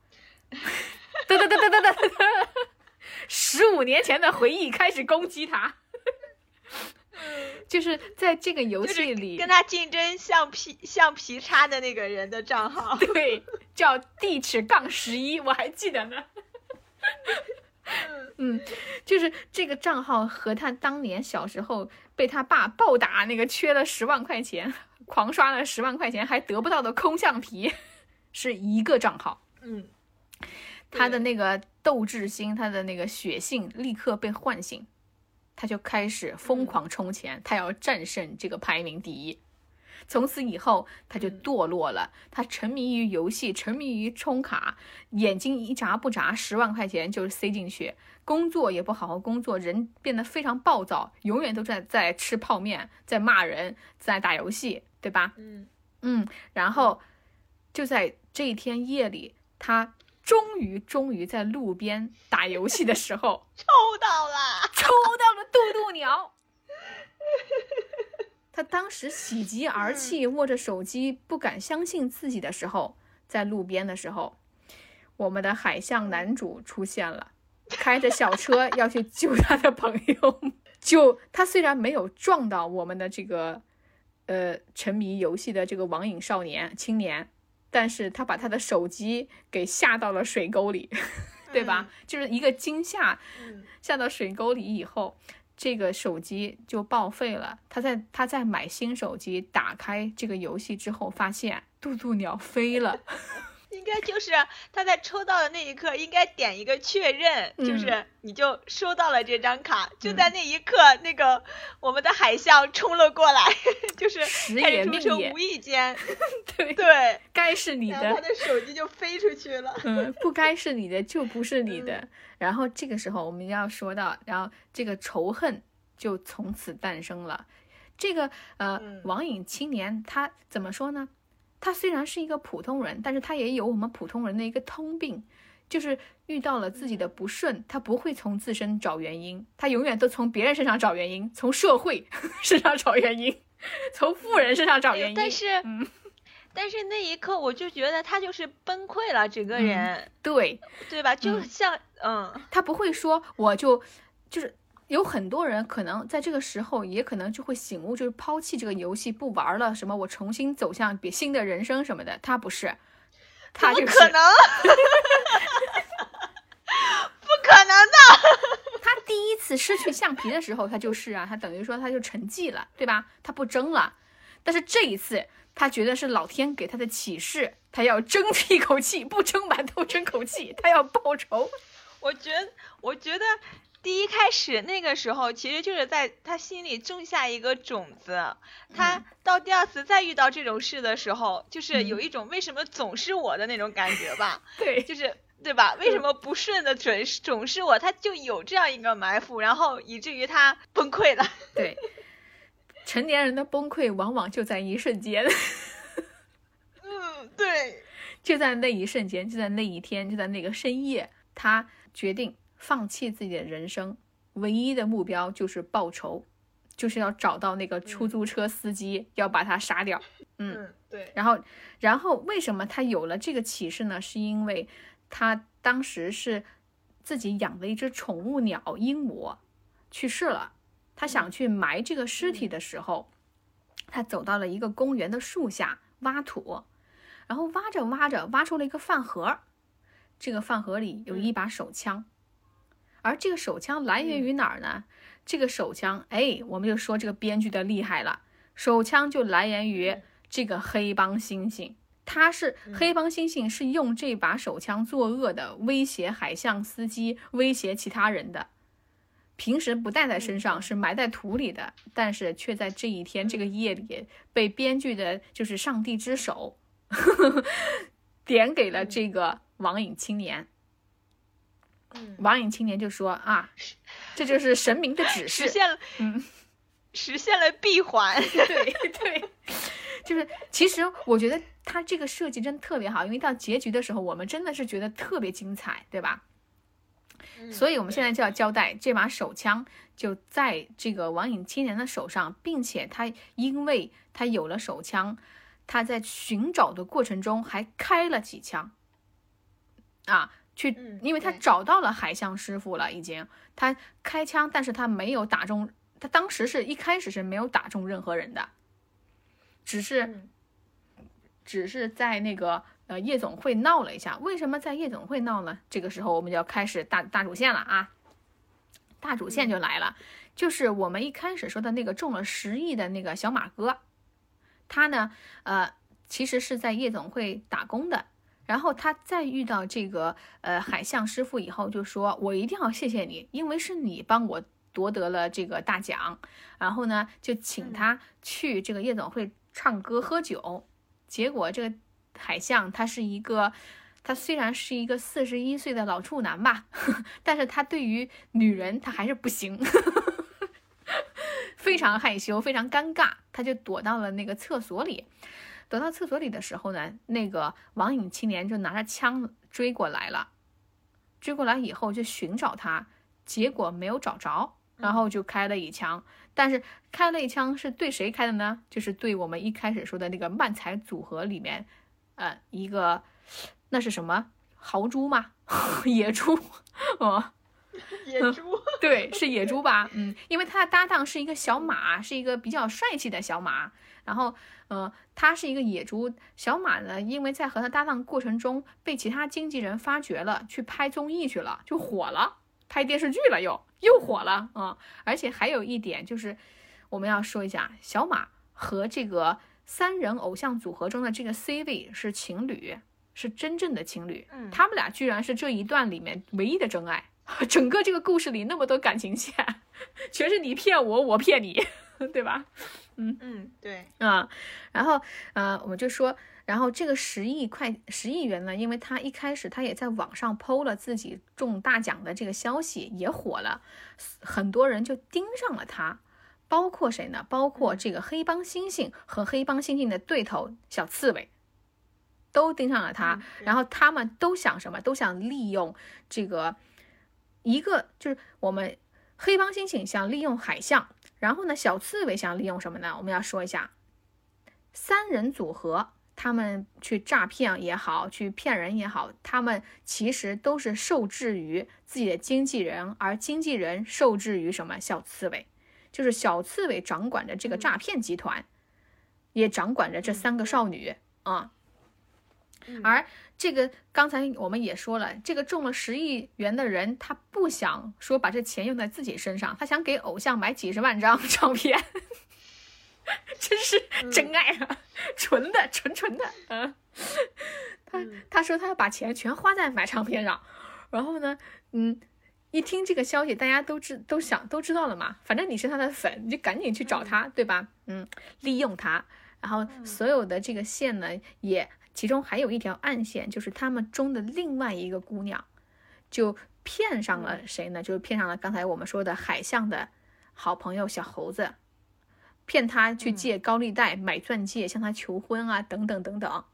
噔噔噔噔噔噔噔，[laughs] 十五年前的回忆开始攻击他。[laughs] 就是在这个游戏里，
跟他竞争橡皮橡皮擦的那个人的账号，
对，叫地尺杠十一，我还记得呢。嗯，就是这个账号和他当年小时候被他爸暴打那个缺了十万块钱，狂刷了十万块钱还得不到的空橡皮是一个账号。
嗯，
他的那个斗志心，他的那个血性立刻被唤醒，他就开始疯狂充钱，他要战胜这个排名第一。从此以后，他就堕落了。他沉迷于游戏，沉迷于充卡，眼睛一眨不眨，十万块钱就塞进去。工作也不好好工作，人变得非常暴躁，永远都在在吃泡面，在骂人，在打游戏，对吧？
嗯
嗯，然后就在这一天夜里，他终于终于在路边打游戏的时候，[laughs]
抽到了，
抽到了渡渡鸟。[laughs] 他当时喜极而泣，握着手机不敢相信自己的时候，在路边的时候，我们的海象男主出现了，开着小车要去救他的朋友。就他虽然没有撞到我们的这个呃沉迷游戏的这个网瘾少年青年，但是他把他的手机给下到了水沟里，[laughs] 对吧？就是一个惊吓，
嗯
下到水沟里以后，这个手机就报废了。他在他在买新手机，打开这个游戏之后，发现渡渡鸟飞了。
应该就是他在抽到的那一刻，应该点一个确认，
嗯
就是你就收到了这张卡。就在那一刻，那个我们的海象冲了过来，[laughs] 就是
时
开
也命也
始出车无意间，[laughs]
对，
对，
该是你
然后他
的，
手机就飞出去了。
嗯，不该是你的就不是你的。
嗯
然后这个时候我们要说到，然后这个仇恨就从此诞生了。这个呃
嗯，
网瘾青年他怎么说呢？他虽然是一个普通人，但是他也有我们普通人的一个通病，就是遇到了自己的不顺，他不会从自身找原因，他永远都从别人身上找原因，从社会 [laughs] 身上找原因，从富人身上找原因。
但是，
嗯 [laughs]
但是那一刻我就觉得他就是崩溃了，整个
嗯
人，
对，
对吧？就
嗯
像，嗯
他不会说我就就是有很多人可能在这个时候也可能就会醒悟，就是抛弃这个游戏不玩了，什么我重新走向别新的人生什么的。他不是，他就是
不可能，不可能的。
他第一次失去橡皮的时候，他就是啊，他等于说他就沉寂了，对吧？他不争了。但是这一次，他觉得是老天给他的启示，他要争一口气，不争馒头争口气，他要报仇。
我觉得，我觉得第一开始那个时候，其实就是在他心里种下一个种子。他到第二次再遇到这种事的时候，就是有一种为什么总是我的那种感觉吧，[laughs]
对，
就是对吧？为什么不顺的准是总是我？他就有这样一个埋伏，然后以至于他崩溃了。[laughs]
对，成年人的崩溃往往就在一瞬间。
嗯，对，[laughs]
就在那一瞬间，就在那一天，就在那个深夜，他决定放弃自己的人生，唯一的目标就是报仇，就是要找到那个出租车司机，要把他杀掉。嗯，
嗯，对，
然后，然后为什么他有了这个启示呢？是因为他当时是自己养的一只宠物鸟鹦鹉去世了，他想去埋这个尸体的时候，他走到了一个公园的树下挖土，然后挖着挖着挖出了一个饭盒，这个饭盒里有一把手枪，而这个手枪来源于哪儿呢？这个手枪，哎，我们就说这个编剧的厉害了，手枪就来源于这个黑帮猩猩。他是黑帮猩猩，是用这把手枪作恶的，威胁海象司机，威胁其他人的。平时不带在身上，是埋在土里的，但是却在这一天这个夜里，被编剧的就是上帝之手 [laughs] 点给了这个网瘾青年。
嗯，
网瘾青年就说啊，这就是神明的指示
实。现了，
嗯，[laughs]
实现了闭环。[laughs]
对对，就是其实我觉得他这个设计真的特别好，因为到结局的时候，我们真的是觉得特别精彩，对吧？所以我们现在就要交代，这把手枪就在这个网瘾青年的手上，并且他因为他有了手枪，他在寻找的过程中还开了几枪，啊，去
嗯，
因为他找到了海象师傅了，已经他开枪，但是他没有打中，他当时是一开始是没有打中任何人的，只是
嗯
只是在那个呃夜总会闹了一下。为什么在夜总会闹呢？这个时候我们就要开始大大主线了啊！大主线就来了，就是我们一开始说的那个中了十亿的那个小马哥，他呢，呃，其实是在夜总会打工的。然后他再遇到这个呃海象师傅以后，就说我一定要谢谢你，因为是你帮我夺得了这个大奖。然后呢，就请他去这个夜总会唱歌喝酒。结果这个海象他是一个，他虽然是一个四十一岁的老处男吧，[laughs] 但是他对于女人他还是不行，[laughs] 非常害羞，非常尴尬，他就躲到了那个厕所里。躲到厕所里的时候呢，那个网瘾青年就拿着枪追过来了。追过来以后就寻找他，结果没有找着，然后就开了一枪。但是开了一枪是对谁开的呢？就是对我们一开始说的那个漫才组合里面，呃，一个那是什么豪猪吗？[laughs] 野猪哦，[laughs]
野猪，
对，是野猪吧？嗯，因为他的搭档是一个小马，是一个比较帅气的小马。然后，呃，他是一个野猪小马呢，因为在和他搭档过程中被其他经纪人发掘了，去拍综艺去了，就火了，拍电视剧了，又又火了啊！而且还有一点就是，我们要说一下，小马和这个三人偶像组合中的这个 C 位是情侣，是真正的情侣，
嗯
他们俩居然是这一段里面唯一的真爱，[laughs] 整个这个故事里那么多感情线，[laughs] 全是你骗我，我骗你，对吧？
嗯嗯，对，
啊，然后呃，我们就说，然后这个十亿块十亿元呢，因为他一开始他也在网上剖了自己中大奖的这个消息，也火了，很多人就盯上了他，包括谁呢？包括这个黑帮猩猩和黑帮猩猩的对头小刺猬，都盯上了他
嗯，
然后他们都想什么？都想利用这个一个就是我们黑帮猩猩想利用海象。然后呢，小刺猬想利用什么呢？我们要说一下，三人组合，他们去诈骗也好，去骗人也好，他们其实都是受制于自己的经纪人，而经纪人受制于什么？小刺猬，就是小刺猬掌管着这个诈骗集团，也掌管着这三个少女啊。而这个刚才我们也说了，这个中了十亿元的人，他不想说把这钱用在自己身上，他想给偶像买几十万张唱片，[laughs] 真是真爱啊，纯的纯纯的，嗯，他他说他要把钱全花在买唱片上，然后呢，嗯，一听这个消息，大家都知都想都知道了嘛，反正你是他的粉，你就赶紧去找他，对吧？嗯，利用他，然后所有的这个线呢也。其中还有一条暗线，就是他们中的另外一个姑娘，就骗上了谁呢？就是骗上了刚才我们说的海象的好朋友小猴子，骗他去借高利贷买钻戒，向他求婚啊，等等等等。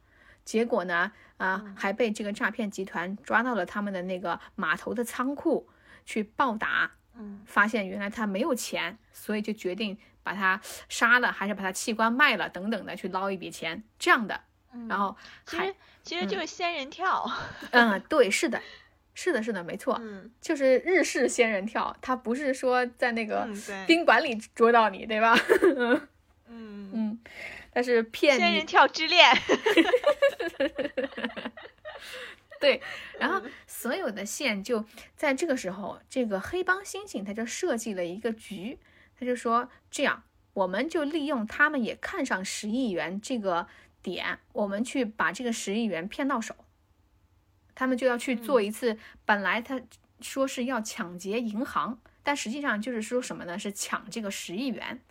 结果呢，啊，还被这个诈骗集团抓到了他们的那个码头的仓库去暴打。
嗯，
发现原来他没有钱，所以就决定把他杀了，还是把他器官卖了，等等的去捞一笔钱，这样的。然后还
其实其实就是仙人跳，
嗯，对，是的，是的，是的，没错，
嗯。
就是日式仙人跳，它不是说在那个宾馆里捉到你，对吧？[laughs]
嗯，
嗯，但是骗你
仙人跳之恋，[laughs]
对，[laughs] 然后所有的线就在这个时候，这个黑帮猩猩他就设计了一个局，他就说这样，我们就利用他们也看上十亿元这个点，我们去把这个十亿元骗到手。他们就要去做一次，本来他说是要抢劫银行，但实际上就是说什么呢？是抢这个十亿元，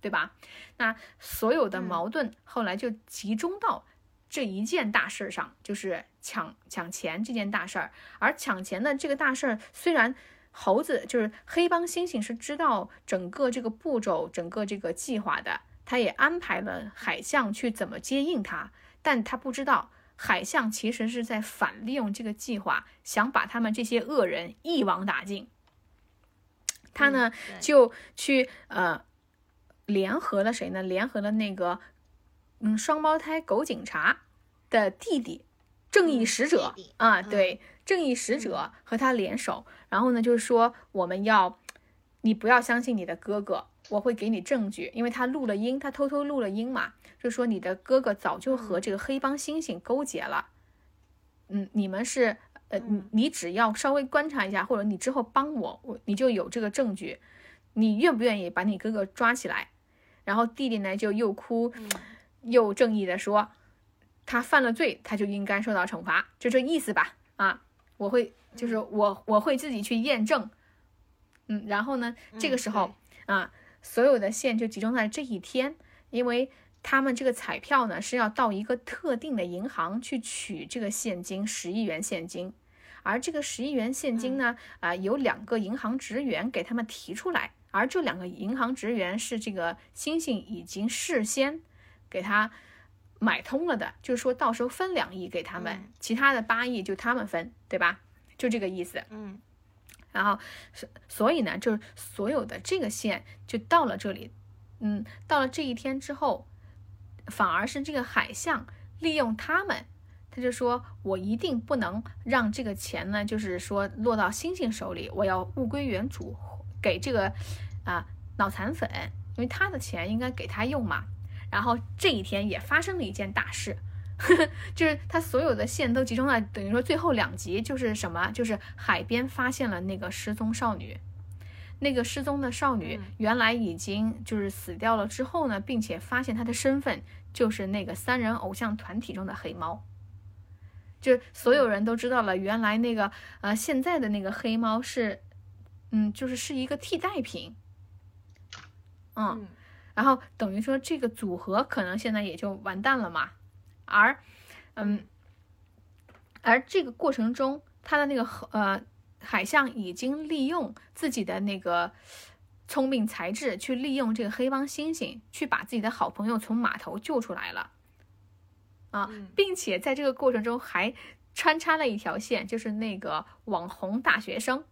对吧？那所有的矛盾后来就集中到这一件大事上，就是抢抢钱这件大事儿。而抢钱的这个大事儿，虽然猴子就是黑帮猩猩是知道整个这个步骤、整个这个计划的，他也安排了海象去怎么接应他，但他不知道。海象其实是在反利用这个计划，想把他们这些恶人一网打尽。他呢、
对
就去呃联合了谁呢？联合了那个嗯双胞胎狗警察的弟弟，正义使者、啊，
嗯
对，正义使者和他联手，然后呢就是说我们要你不要相信你的哥哥，我会给你证据，因为他录了音，他偷偷录了音嘛，就说你的哥哥早就和这个黑帮猩猩勾结了，嗯，你们是呃，你你只要稍微观察一下，或者你之后帮我，我你就有这个证据，你愿不愿意把你哥哥抓起来？然后弟弟呢就又哭又正义的说，他犯了罪，他就应该受到惩罚，就这意思吧？啊，我会就是我我会自己去验证，嗯，然后呢，这个时候啊，所有的线就集中在这一天，因为他们这个彩票呢是要到一个特定的银行去取这个现金，十亿元现金。而这个十亿元现金呢，啊、有两个银行职员给他们提出来，而这两个银行职员是这个星星已经事先给他买通了的，就是说到时候分两亿给他们，
嗯
其他的八亿就他们分，对吧？就这个意思。
嗯
然后，所所以呢，就是所有的这个线就到了这里，嗯，到了这一天之后，反而是这个海象利用他们，他就说我一定不能让这个钱呢，就是说落到星星手里，我要物归原主，给这个啊、脑残粉，因为他的钱应该给他用嘛。然后这一天也发生了一件大事，[laughs] 就是他所有的线都集中在等于说最后两集，就是什么？就是海边发现了那个失踪少女。那个失踪的少女
嗯
原来已经就是死掉了之后呢，并且发现她的身份就是那个三人偶像团体中的黑猫，就是所有人都知道了，原来那个呃现在的那个黑猫是，嗯，就是是一个替代品，嗯，
嗯
然后等于说这个组合可能现在也就完蛋了嘛。而，嗯，而这个过程中，他的那个呃海象已经利用自己的那个聪明才智，去利用这个黑帮猩猩，去把自己的好朋友从码头救出来了。啊，
嗯
并且在这个过程中还穿插了一条线，就是那个网红大学生，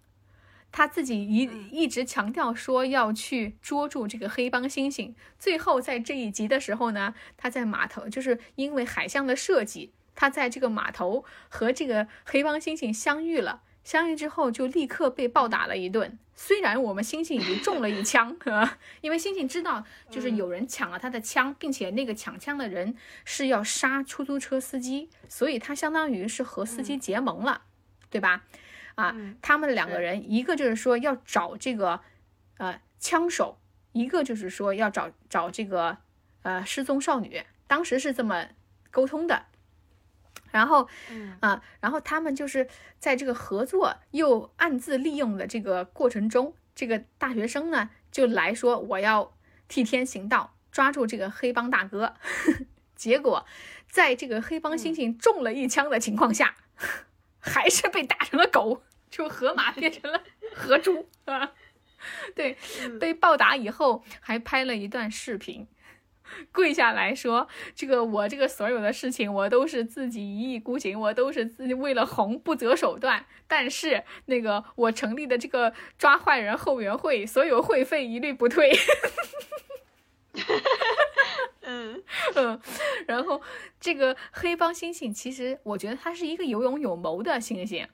他自己一
嗯
一直强调说要去捉住这个黑帮猩猩。最后在这一集的时候呢，他在码头，就是因为海象的设计，他在这个码头和这个黑帮猩猩相遇了。相遇之后就立刻被暴打了一顿。虽然我们猩猩已经中了一枪，[laughs] 啊，因为猩猩知道就是有人抢了他的枪，并且那个抢枪的人是要杀出租车司机，所以他相当于是和司机结盟了，对吧？啊，
嗯
他们两个人，一个就是说要找这个呃枪手，一个就是说要找找这个呃失踪少女，当时是这么沟通的。然后
嗯
啊，然后他们就是在这个合作又暗自利用的这个过程中，这个大学生呢就来说我要替天行道，抓住这个黑帮大哥。[laughs] 结果在这个黑帮猩猩中了一枪的情况下，[laughs] 还是被打成了狗，就河马 [laughs] 变成了河猪啊。[laughs] 对，被暴打以后还拍了一段视频，跪下来说：“这个我这个所有的事情，我都是自己一意孤行，我都是自己为了红不择手段。但是那个我成立的这个抓坏人后援会，所有会费一律不退。
嗯 [laughs]
嗯，然后这个黑帮猩猩，其实我觉得他是一个有勇有谋的猩猩，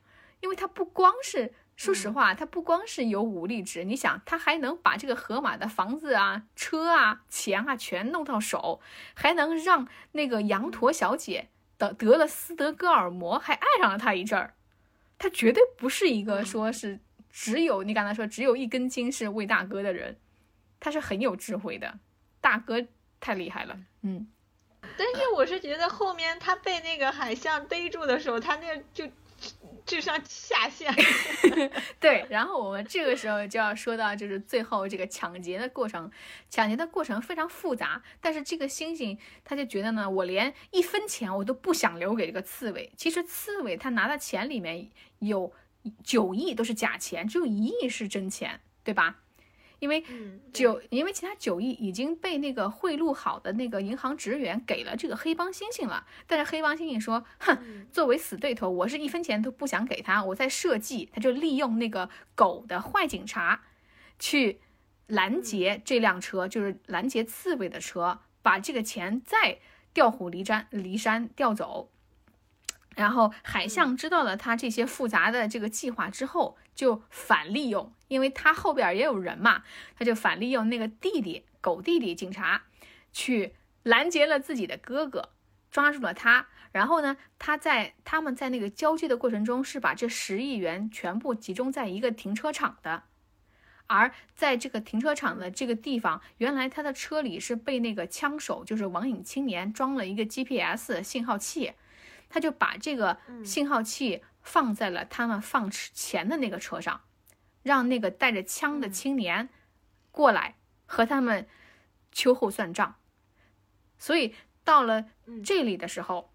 因为他不光是。说实话，他不光是有武力值，你想，他还能把这个河马的房子啊、车啊、钱啊全弄到手，还能让那个羊驼小姐得得了斯德哥尔摩，还爱上了他一阵儿。他绝对不是一个说是只有你刚才说只有一根筋是为大哥的人，他是很有智慧的，大哥太厉害了，嗯。
但是我是觉得后面他被那个海象逮住的时候，他那就智商下线。[laughs]
对，然后我们这个时候就要说到，就是最后这个抢劫的过程。抢劫的过程非常复杂，但是这个猩猩他就觉得呢，我连一分钱我都不想留给这个刺猬。其实刺猬他拿的钱里面有九亿都是假钱，只有一亿是真钱，对吧？因为
嗯，
九，因为其他九亿已经被那个贿赂好的那个银行职员给了这个黑帮猩猩了，但是黑帮猩猩说，哼，作为死对头，我是一分钱都不想给他，我在设计，他就利用那个狗的坏警察，去拦截这辆车，就是拦截刺猬的车，把这个钱再调虎离山，离山调走。然后海象知道了他这些复杂的这个计划之后，就反利用，因为他后边也有人嘛，他就反利用那个弟弟狗弟弟警察，去拦截了自己的哥哥，抓住了他，然后呢，他在他们在那个交接的过程中是把这十亿元全部集中在一个停车场的，而在这个停车场的这个地方，原来他的车里是被那个枪手，就是网瘾青年装了一个 GPS 信号器，他就把这个信号器放在了他们放钱的那个车上，让那个带着枪的青年过来和他们秋后算账。所以到了这里的时候，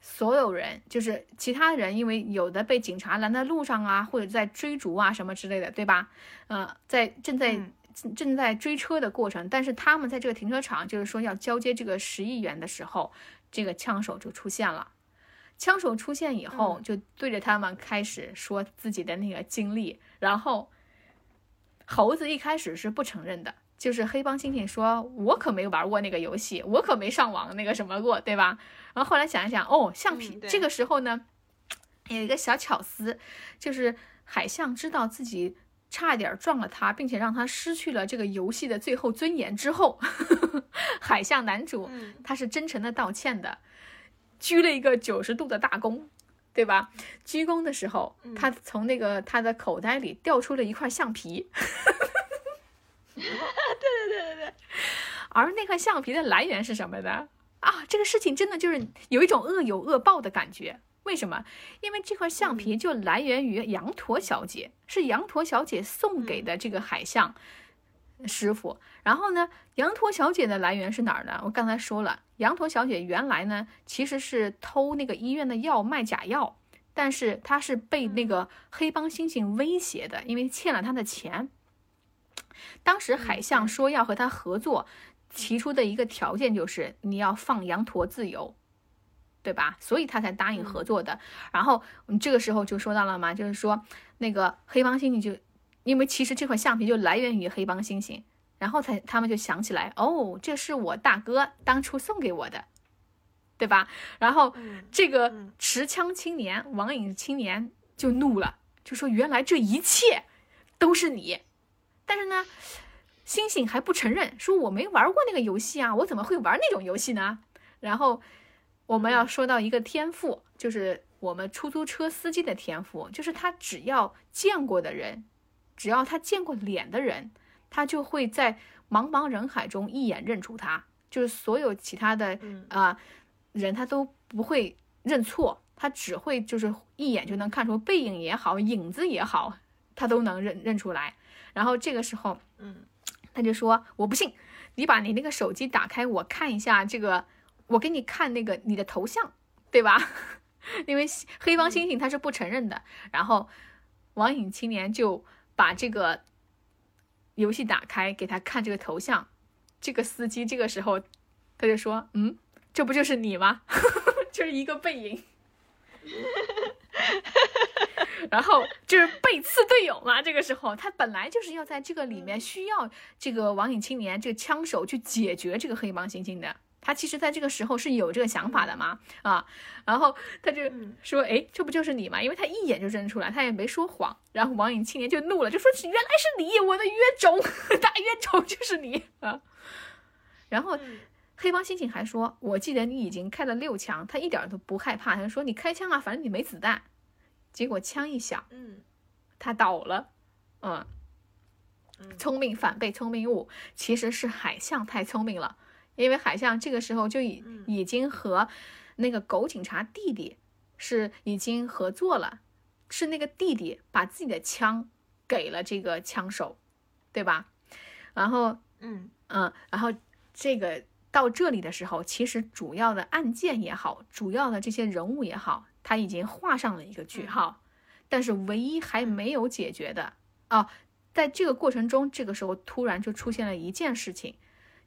所有人就是其他人，因为有的被警察拦在路上啊，或者在追逐啊什么之类的，对吧？呃，在正在正在追车的过程，但是他们在这个停车场，就是说要交接这个十亿元的时候，这个枪手就出现了。枪手出现以后，就对着他们开始说自己的那个经历，然后猴子一开始是不承认的。就是黑帮猩猩说：“我可没玩过那个游戏，我可没上网那个什么过，对吧？”然后后来想一想，哦，橡皮。这个时候呢，有一个小巧思，就是海象知道自己差一点撞了他，并且让他失去了这个游戏的最后尊严之后，[laughs] 海象男主他是真诚的道歉的，鞠了一个九十度的大躬，对吧？鞠躬的时候，他从那个他的口袋里掉出了一块橡皮。[laughs]
对对对对对，[laughs]
而那块橡皮的来源是什么呢？啊，这个事情真的就是有一种恶有恶报的感觉。为什么？因为这块橡皮就来源于羊驼小姐，是羊驼小姐送给的这个海象师傅。然后呢，羊驼小姐的来源是哪儿呢？我刚才说了，羊驼小姐原来呢其实是偷那个医院的药卖假药，但是她是被那个黑帮猩猩威胁的，因为欠了他的钱。当时海象说要和他合作，提出的一个条件就是你要放羊驼自由，对吧？所以他才答应合作的。然后这个时候就说到了嘛，就是说那个黑帮猩猩就，因为其实这块橡皮就来源于黑帮猩猩，然后才他们就想起来，哦，这是我大哥当初送给我的，对吧？然后这个持枪青年网瘾青年就怒了，就说原来这一切都是你。但是呢，星星还不承认，说我没玩过那个游戏啊，我怎么会玩那种游戏呢？然后我们要说到一个天赋，就是我们出租车司机的天赋，就是他只要见过的人，只要他见过脸的人，他就会在茫茫人海中一眼认出他，就是所有其他的啊人他都不会认错，他只会就是一眼就能看出背影也好，影子也好，他都能认认出来。然后这个时候，
嗯，
他就说：“我不信，你把你那个手机打开，我看一下这个，我给你看那个你的头像，对吧？[laughs] 因为黑帮猩猩他是不承认的。然后网瘾青年就把这个游戏打开，给他看这个头像。这个司机这个时候他就说：‘嗯，这不就是你吗？[laughs] 就是一个背影。’”然后就是背刺队友嘛，这个时候他本来就是要在这个里面需要这个网瘾青年这个枪手去解决这个黑帮猩猩的，他其实在这个时候是有这个想法的嘛啊，然后他就说，哎，这不就是你吗？因为他一眼就认出来，他也没说谎。然后网瘾青年就怒了，就说原来是你，我的冤种，大冤种就是你啊。然后黑帮刑警还说，我记得你已经开了六枪，他一点都不害怕，他说你开枪啊，反正你没子弹。结果枪一响，
嗯，
他倒了，嗯，聪明反被聪明误，其实是海象太聪明了，因为海象这个时候就已已经和那个狗警察弟弟是已经合作了，是那个弟弟把自己的枪给了这个枪手，对吧？然后，
嗯
嗯，然后这个到这里的时候，其实主要的案件也好，主要的这些人物也好。他已经画上了一个句号，但是唯一还没有解决的啊，在这个过程中，这个时候突然就出现了一件事情，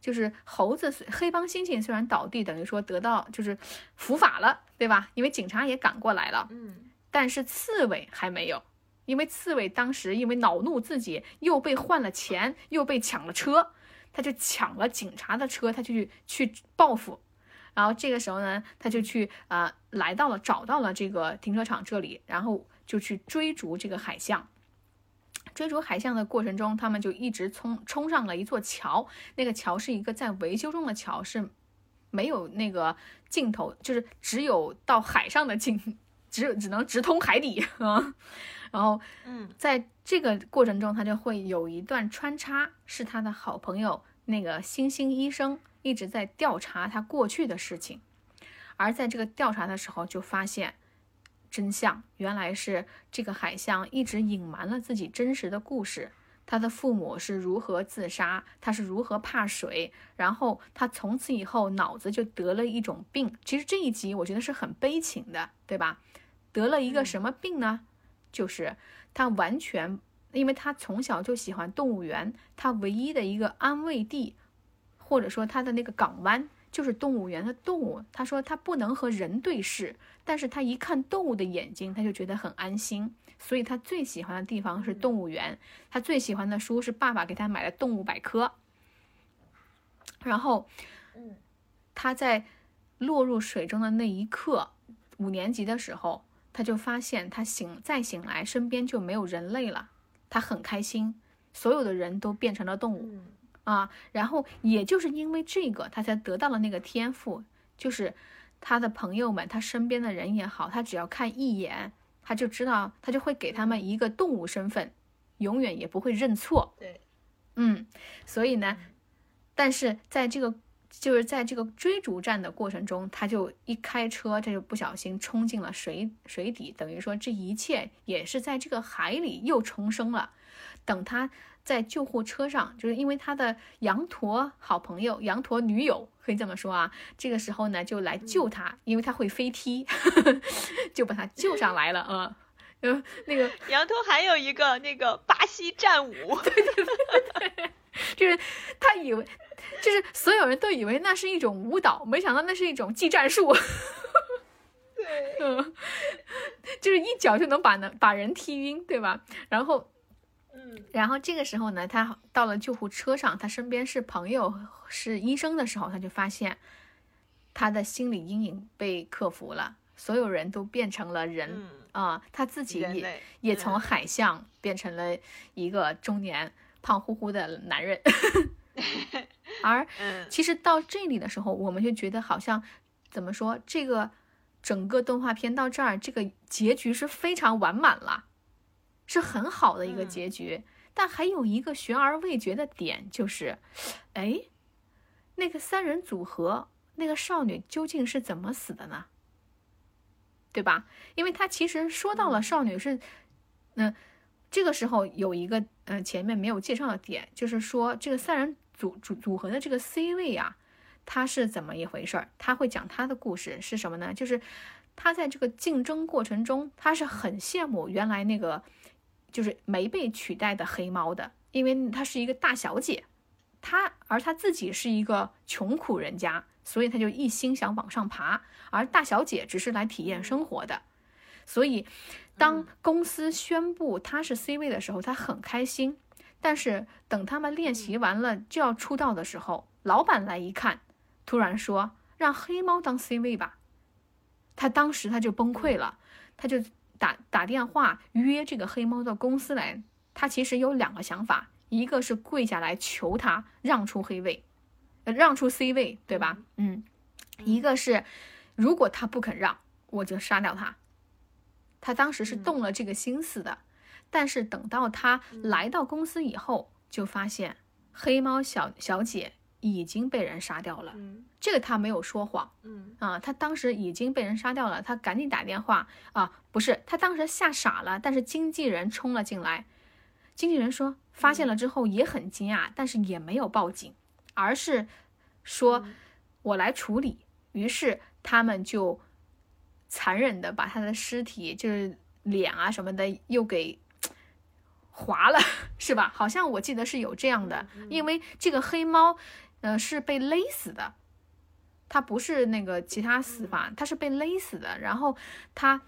就是猴子黑帮猩猩虽然倒地，等于说得到就是伏法了，对吧？因为警察也赶过来了，
嗯，
但是刺猬还没有，因为刺猬当时因为恼怒自己又被换了钱，又被抢了车，他就抢了警察的车，他就去去报复。然后这个时候呢，他就去啊，来到了，找到了这个停车场这里，然后就去追逐这个海象。追逐海象的过程中，他们就一直冲冲上了一座桥，那个桥是一个在维修中的桥，是没有那个尽头，就是只有到海上的尽，[laughs] 只有只能直通海底。啊。[laughs] 然后
嗯。
在这个过程中，他就会有一段穿插，是他的好朋友那个星星医生一直在调查他过去的事情，而在这个调查的时候，就发现真相原来是这个海象一直隐瞒了自己真实的故事。他的父母是如何自杀，他是如何怕水，然后他从此以后脑子就得了一种病。其实这一集我觉得是很悲情的，对吧？得了一个什么病呢？就是他完全，因为他从小就喜欢动物园，他唯一的一个安慰地，或者说他的那个港湾就是动物园的动物。他说他不能和人对视，但是他一看动物的眼睛，他就觉得很安心。所以他最喜欢的地方是动物园，他最喜欢的书是爸爸给他买的《动物百科》。然后，
嗯，
他在落入水中的那一刻，五年级的时候，他就发现他醒再醒来，身边就没有人类了，他很开心，所有的人都变成了动物。
嗯
啊，然后也就是因为这个，他才得到了那个天赋，就是他的朋友们，他身边的人也好，他只要看一眼，他就知道，他就会给他们一个动物身份，永远也不会认错。
对，
嗯，所以呢，但是在这个就是在这个追逐战的过程中，他就一开车，他就不小心冲进了水水底，等于说这一切也是在这个海里又重生了。等他在救护车上，就是因为他的羊驼好朋友、羊驼女友可以这么说啊，这个时候呢就来救他，因为他会飞踢，[laughs] 就把他救上来了啊。呃，那个 [laughs]
羊驼还有一个那个巴西战舞，[laughs] 对对对
就是他以为，就是所有人都以为那是一种舞蹈，没想到那是一种技战术。
对，
嗯，就是一脚就能把能把人踢晕，对吧？然后，
嗯。
然后这个时候呢，他到了救护车上，他身边是朋友是医生的时候，他就发现他的心理阴影被克服了，所有人都变成了人
嗯，
啊、他自己也也从
嗯。
海象变成了一个中年胖乎乎的男人，[laughs] 而 [laughs]
嗯。
其实到这里的时候，我们就觉得好像怎么说，这个整个动画片到这儿，这个结局是非常完满了，是很好的一个
嗯
结局。但还有一个悬而未决的点，就是，哎，那个三人组合，那个少女究竟是怎么死的呢？对吧？因为他其实说到了少女是，嗯、这个时候有一个嗯、呃前面没有介绍的点，就是说这个三人组组组合的这个 C 位啊，他是怎么一回事儿？他会讲他的故事是什么呢？就是他在这个竞争过程中，他是很羡慕原来那个就是没被取代的黑猫的，因为她是一个大小姐，她而她自己是一个穷苦人家，所以她就一心想往上爬，而大小姐只是来体验生活的。所以，当公司宣布她是 C 位的时候，她很开心。但是等他们练习完了就要出道的时候，老板来一看，突然说让黑猫当 C 位吧。他当时他就崩溃了，他就打打电话约这个黑猫到公司来。他其实有两个想法，一个是跪下来求他让出黑位，呃，让出 C 位，对吧？嗯，一个是如果他不肯让，我就杀掉他。他当时是动了这个心思的，但是等到他来到公司以后，就发现黑猫小小姐已经被人杀掉了。
嗯。
这个他没有说谎。
嗯。
啊，他当时已经被人杀掉了，他赶紧打电话。啊，不是，他当时吓傻了，但是经纪人冲了进来，经纪人说发现了之后也很惊讶，但是也没有报警，而是说我来处理，于是他们就残忍的把他的尸体，就是脸啊什么的又给划了，[laughs] 是吧？好像我记得是有这样的，因为这个黑猫，呃，是被勒死的，他不是那个其他死法，他是被勒死的。然后他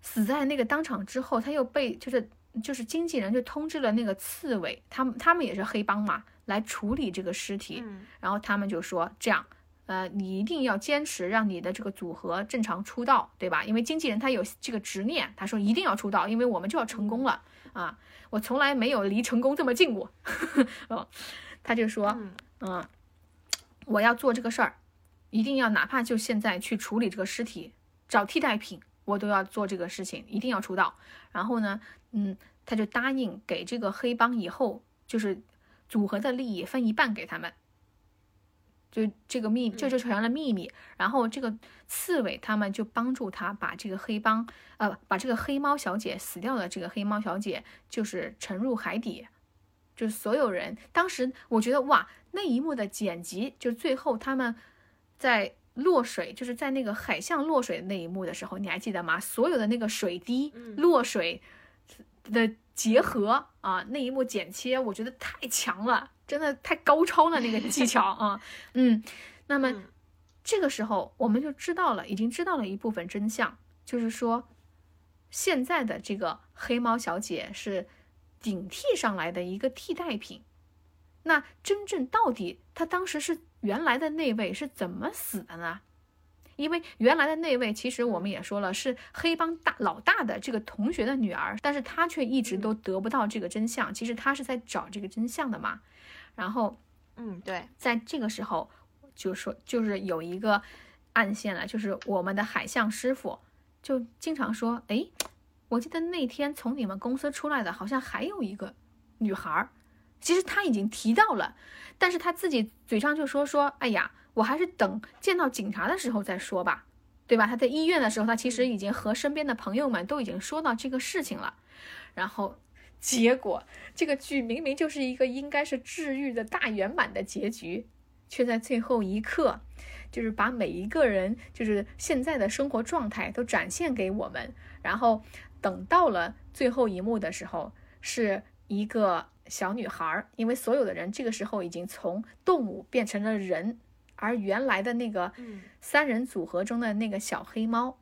死在那个当场之后，他又被就是就是经纪人就通知了那个刺猬，他们他们也是黑帮嘛，来处理这个尸体。
嗯
然后他们就说这样，呃，你一定要坚持让你的这个组合正常出道，对吧？因为经纪人他有这个执念，他说一定要出道，因为我们就要成功了啊！我从来没有离成功这么近过。[laughs] 哦，他就说，
嗯
嗯，我要做这个事儿，一定要哪怕就现在去处理这个尸体，找替代品，我都要做这个事情，一定要出道。然后呢，嗯，他就答应给这个黑帮以后就是组合的利益分一半给他们。就这个秘，这就成了秘密。然后这个刺猬他们就帮助他把这个黑帮，呃，把这个黑猫小姐死掉的这个黑猫小姐，就是沉入海底。就是所有人当时，我觉得哇，那一幕的剪辑，就最后他们在落水，就是在那个海象落水的那一幕的时候，你还记得吗？所有的那个水滴落水的结合啊，那一幕剪切，我觉得太强了。真的太高超了，那个技巧 [laughs] 啊，嗯，那么这个时候我们就知道了，已经知道了一部分真相，就是说现在的这个黑猫小姐是顶替上来的一个替代品。那真正到底他当时是原来的那位是怎么死的呢？因为原来的那位其实我们也说了是黑帮大老大的这个同学的女儿，但是她却一直都得不到这个真相。其实她是在找这个真相的嘛。然后，
嗯，对，
在这个时候，就说就是有一个暗线了，就是我们的海象师傅就经常说，哎，我记得那天从你们公司出来的好像还有一个女孩儿，其实他已经提到了，但是他自己嘴上就说说，哎呀，我还是等见到警察的时候再说吧，对吧？他在医院的时候，他其实已经和身边的朋友们都已经说到这个事情了，然后。结果，这个剧明明就是一个应该是治愈的大圆满的结局，却在最后一刻，就是把每一个人就是现在的生活状态都展现给我们。然后等到了最后一幕的时候，是一个小女孩，因为所有的人这个时候已经从动物变成了人，而原来的那个三人组合中的那个小黑猫，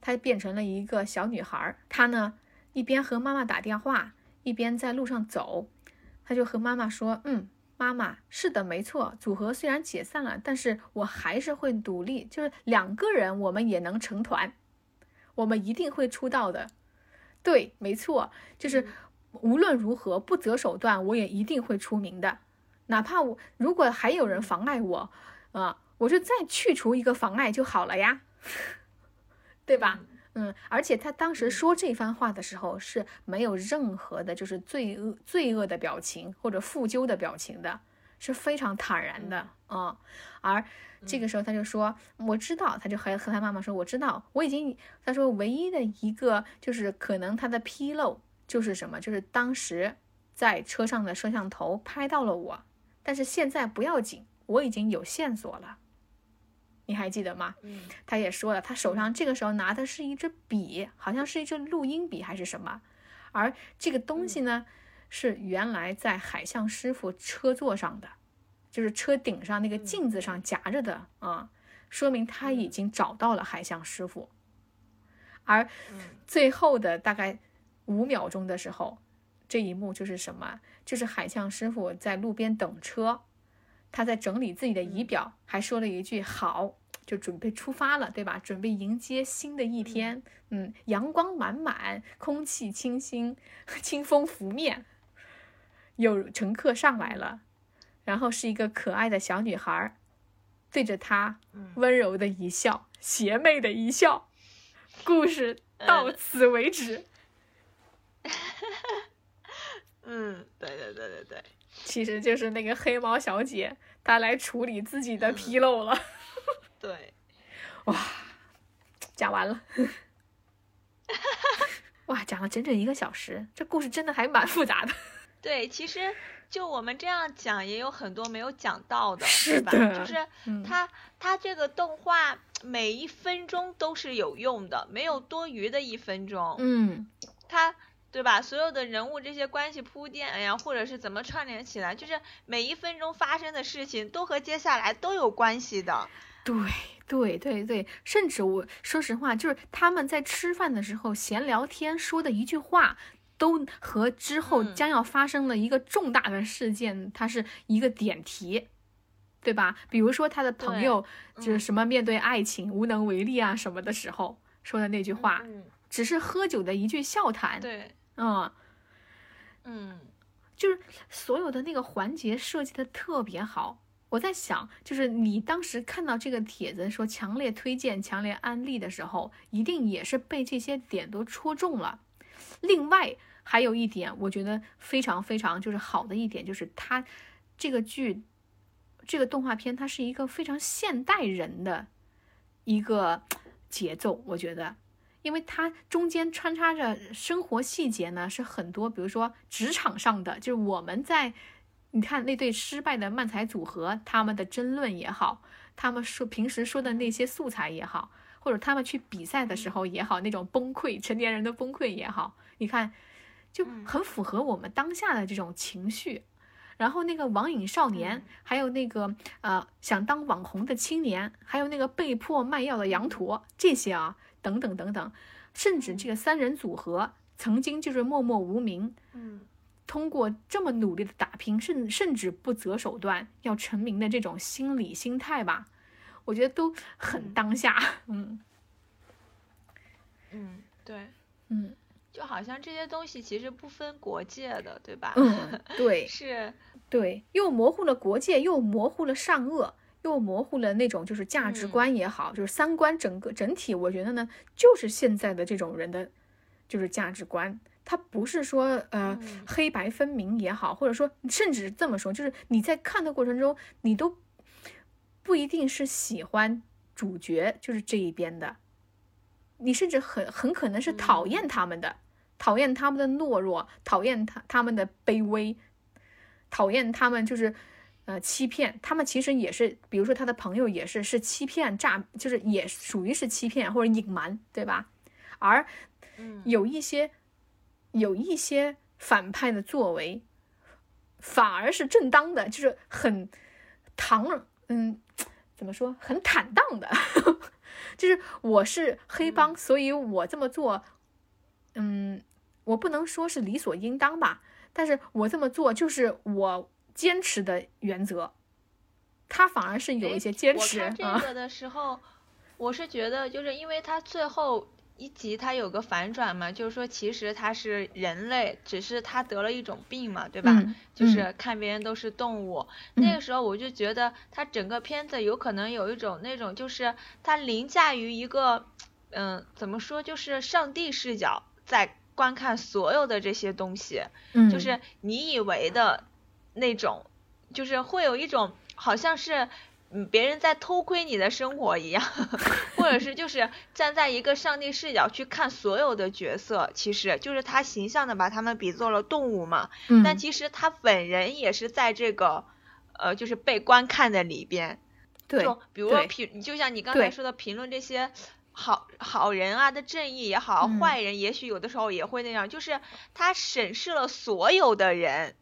它变成了一个小女孩，她呢。一边和妈妈打电话，一边在路上走，她就和妈妈说：“嗯，妈妈，是的，没错，组合虽然解散了，但是我还是会努力，就是两个人我们也能成团，我们一定会出道的。对，没错，就是无论如何不择手段，我也一定会出名的，哪怕我如果还有人妨碍我，啊，我就再去除一个妨碍就好了呀，[laughs] 对吧？”嗯，而且他当时说这番话的时候是没有任何的，就是罪恶、罪恶的表情或者负疚的表情的，是非常坦然的啊。而这个时候他就说：“我知道。”他就和和他妈妈说：“我知道，我已经……他说唯一的一个就是可能他的纰漏就是什么，就是当时在车上的摄像头拍到了我，但是现在不要紧，我已经有线索了。”你还记得吗？嗯，他也说了，他手上这个时候拿的是一支笔，好像是一支录音笔还是什么，而这个东西呢，是原来在海象师傅车座上的，就是车顶上那个镜子上夹着的啊，说明他已经找到了海象师傅。而最后的大概五秒钟的时候，这一幕就是什么？就是海象师傅在路边等车。他在整理自己的仪表，还说了一句“好”，就准备出发了，对吧？准备迎接新的一天。嗯，阳光满满，空气清新，清风拂面。有乘客上来了，然后是一个可爱的小女孩，对着他温柔的一笑，邪魅的一笑。故事到此为止。
嗯，对对对对对。
其实就是那个黑猫小姐，她来处理自己的纰漏了。
对，
哇，讲完了。[laughs] 哇，讲了整整一个小时，这故事真的还蛮复杂的。
对，其实就我们这样讲，也有很多没有讲到的，
是
吧？就是它，它这个动画每一分钟都是有用的，没有多余的一分钟。
嗯，
它。对吧？所有的人物这些关系铺垫呀，或者是怎么串联起来，就是每一分钟发生的事情都和接下来都有关系的。
对对对对，甚至我说实话，就是他们在吃饭的时候闲聊天说的一句话，都和之后将要发生的一个重大的事件，它是一个点题，对吧？比如说他的朋友就是什么面对爱情无能为力啊什么的时候说的那句话，只是喝酒的一句笑谈。
对。
嗯，
嗯，
就是所有的那个环节设计的特别好，我在想，就是你当时看到这个帖子说强烈推荐、强烈安利的时候，一定也是被这些点都戳中了。另外还有一点，我觉得非常非常就是好的一点，就是它这个剧、这个动画片，它是一个非常现代人的一个节奏，我觉得。因为它中间穿插着生活细节呢，是很多，比如说职场上的，就是我们在你看那对失败的漫才组合，他们的争论也好，他们说平时说的那些素材也好，或者他们去比赛的时候也好，那种崩溃，成年人的崩溃也好，你看就很符合我们当下的这种情绪。然后那个网瘾少年，还有那个呃想当网红的青年，还有那个被迫卖药的羊驼，这些啊。等等等等，甚至这个三人组合曾经就是默默无名，
嗯，
通过这么努力的打拼，甚甚至不择手段要成名的这种心理心态吧，我觉得都很当下，
嗯，嗯，对，
嗯，
就好像这些东西其实不分国界的，对吧？
嗯，对，[laughs]
是，
对，又模糊了国界，又模糊了善恶。又模糊了那种就是价值观也好，就是三观整个整体，我觉得呢，就是现在的这种人的，就是价值观，他不是说呃黑白分明也好，或者说甚至这么说，就是你在看的过程中，你都不一定是喜欢主角就是这一边的，你甚至很很可能是讨厌他们的，讨厌他们的懦弱，讨厌他他们的卑微，讨厌他们就是。呃，欺骗他们其实也是，比如说他的朋友也是，是欺骗诈，就是也属于是欺骗或者隐瞒，对吧？而有一些有一些反派的作为，反而是正当的，就是很堂，嗯，怎么说，很坦荡的，[laughs] 就是我是黑帮，所以我这么做，嗯，我不能说是理所应当吧，但是我这么做就是我。坚持的原则，他反而是有一些坚持。
我看这个的时候，我是觉得，就是因为他最后一集他有个反转嘛，就是说其实他是人类，只是他得了一种病嘛，对吧？就是看别人都是动物。那个时候我就觉得他整个片子有可能有一种那种，就是他凌驾于一个，嗯，怎么说，就是上帝视角在观看所有的这些东西，就是你以为的。那种，就是会有一种好像是，嗯，别人在偷窥你的生活一样，[laughs] 或者是就是站在一个上帝视角去看所有的角色，其实就是他形象的把他们比作了动物嘛。
嗯。
但其实他本人也是在这个，呃，就是被观看的里边。
对。
就比如说评，就像你刚才说的评论这些好好人啊的正义也好，坏人也许有的时候也会那样，就是他审视了所有的人。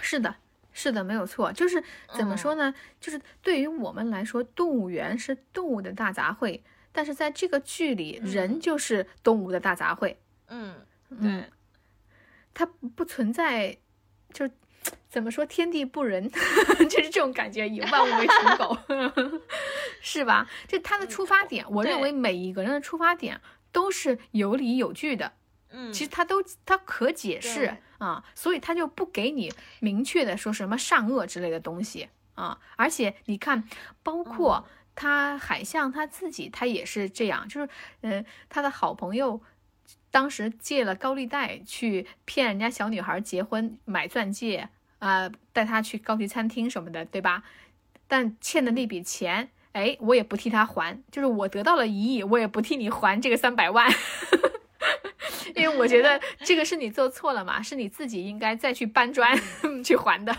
是的。是的，没有错，就是怎么说呢？就是对于我们来说，动物园是动物的大杂烩，但是在这个剧里，人就是动物的大杂烩。
嗯，对，
它不存在，就怎么说天地不仁，[laughs] 就是这种感觉，以万物为刍 [laughs] 狗，[laughs] 是吧？这它的出发点，我认为每一个人的出发点都是有理有据的。
嗯，
其实它都它可解释啊，所以他就不给你明确的说什么善恶之类的东西啊。而且你看，包括他海象他自己，他也是这样，就是嗯，他的好朋友当时借了高利贷去骗人家小女孩结婚买钻戒啊，带她去高级餐厅什么的，对吧？但欠的那笔钱，哎，我也不替他还，就是我得到了一亿，我也不替你还这个三百万。[laughs] 因为我觉得这个是你做错了嘛，是你自己应该再去搬砖 [laughs] 去还的。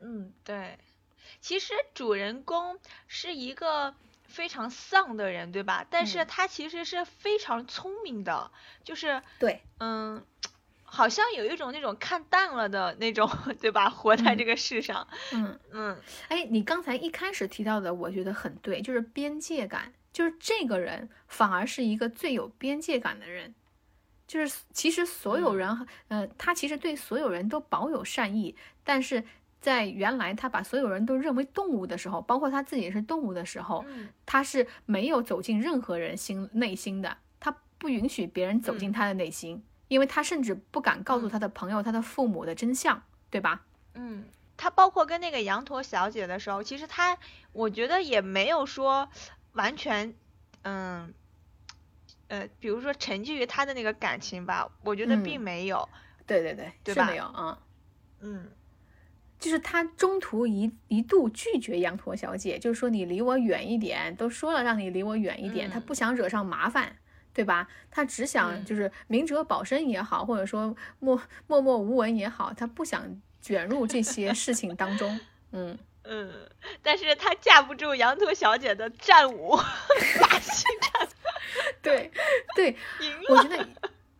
嗯，对。其实主人公是一个非常丧的人，对吧？但是他其实是非常聪明的，就是
对，
嗯，好像有一种那种看淡了的那种，[laughs] 对吧？活在这个世上。
嗯
嗯。
哎，你刚才一开始提到的，我觉得很对，就是边界感。就是这个人反而是一个最有边界感的人，就是其实所有人，呃，他其实对所有人都保有善意，但是在原来他把所有人都认为动物的时候，包括他自己是动物的时候，他是没有走进任何人心内心的，他不允许别人走进他的内心，因为他甚至不敢告诉他的朋友、他的父母的真相，对吧？
嗯。他包括跟那个羊驼小姐的时候，其实他我觉得也没有说完全，嗯，呃，比如说沉浸于他的那个感情吧，我觉得
嗯
并没有，
对对对，
对吧
是没有啊。
嗯
就是他中途一一度拒绝羊驼小姐，就是说你离我远一点，都说了让你离我远一点，他
嗯
不想惹上麻烦，对吧？他只想
嗯
就是明哲保身也好，或者说默默默无闻也好，他不想卷入这些事情当中。嗯，[laughs]
嗯，但是他架不住羊驼小姐的战舞，[laughs] 把戏战
对 [laughs] 对，我觉得，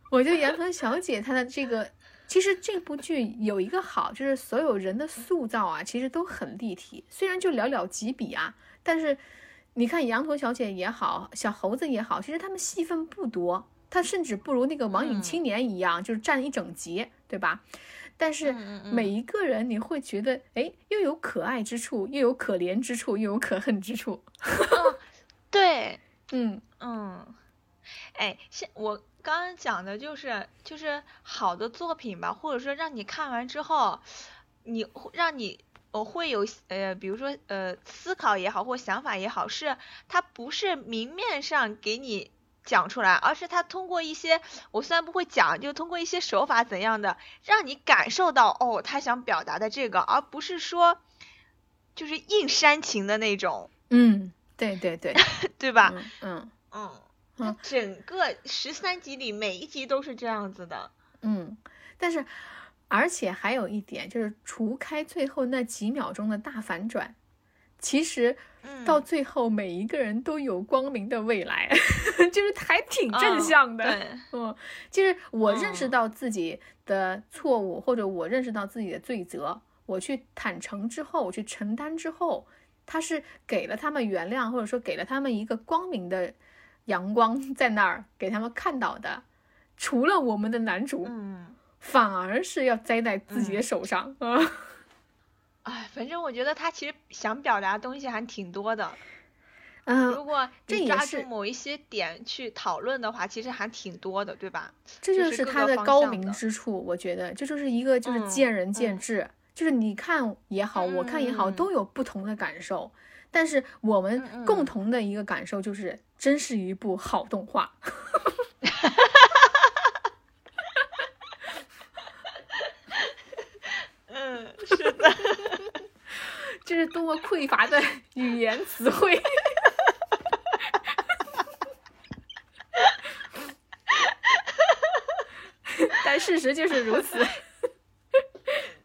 我觉得羊驼小姐她的这个，其实这部剧有一个好，就是所有人的塑造啊，其实都很立体。虽然就寥寥几笔啊，但是你看羊驼小姐也好，小猴子也好，其实他们戏份不多，他甚至不如那个网瘾
嗯。
青年一样，就是占一整集，对吧？但是每一个人你会觉得，哎，又有可爱之处，又有可怜之处，又有可恨之处。
对，[laughs]
嗯。
嗯，哎，现我刚刚讲的就是就是好的作品吧，或者说让你看完之后，你会让你我会有呃，比如说呃思考也好，或想法也好，是它不是明面上给你讲出来，而是它通过一些我虽然不会讲，就通过一些手法怎样的，让你感受到哦，他想表达的这个，而不是说就是硬煽情的那种，
嗯，对对对，
对 [laughs] 吧？
嗯嗯。
嗯，它
嗯
整个十三集里每一集都是这样子的。
嗯，但是而且还有一点就是，除开最后那几秒钟的大反转，其实
嗯，
到最后每一个人都有光明的未来，[laughs] 就是还挺正
嗯
向的。
对，
嗯，就是我认识
嗯
到自己的错误，或者我认识到自己的罪责，我去坦诚之后，我去承担之后，他是给了他们原谅，或者说给了他们一个光明的阳光在那儿给他们看到的。除了我们的男主，
嗯，
反而是要栽在自己的手上。嗯，[laughs]
哎，反正我觉得他其实想表达的东西还挺多的。
嗯
如果你抓
是
住某一些点去讨论的话，其实还挺多的，对吧？
这
就
就是是他的高明之处，我觉得这就是一个就是
嗯
见仁见
嗯
智，就是你看也好，我看也好，
嗯
都有不同的感受。但是我们
嗯
共
嗯
同的一个感受就是，真是一部好动画。[laughs]
嗯，是的。[laughs]
这是多么匮乏的语言词汇。[laughs] 但事实就是如此。[laughs]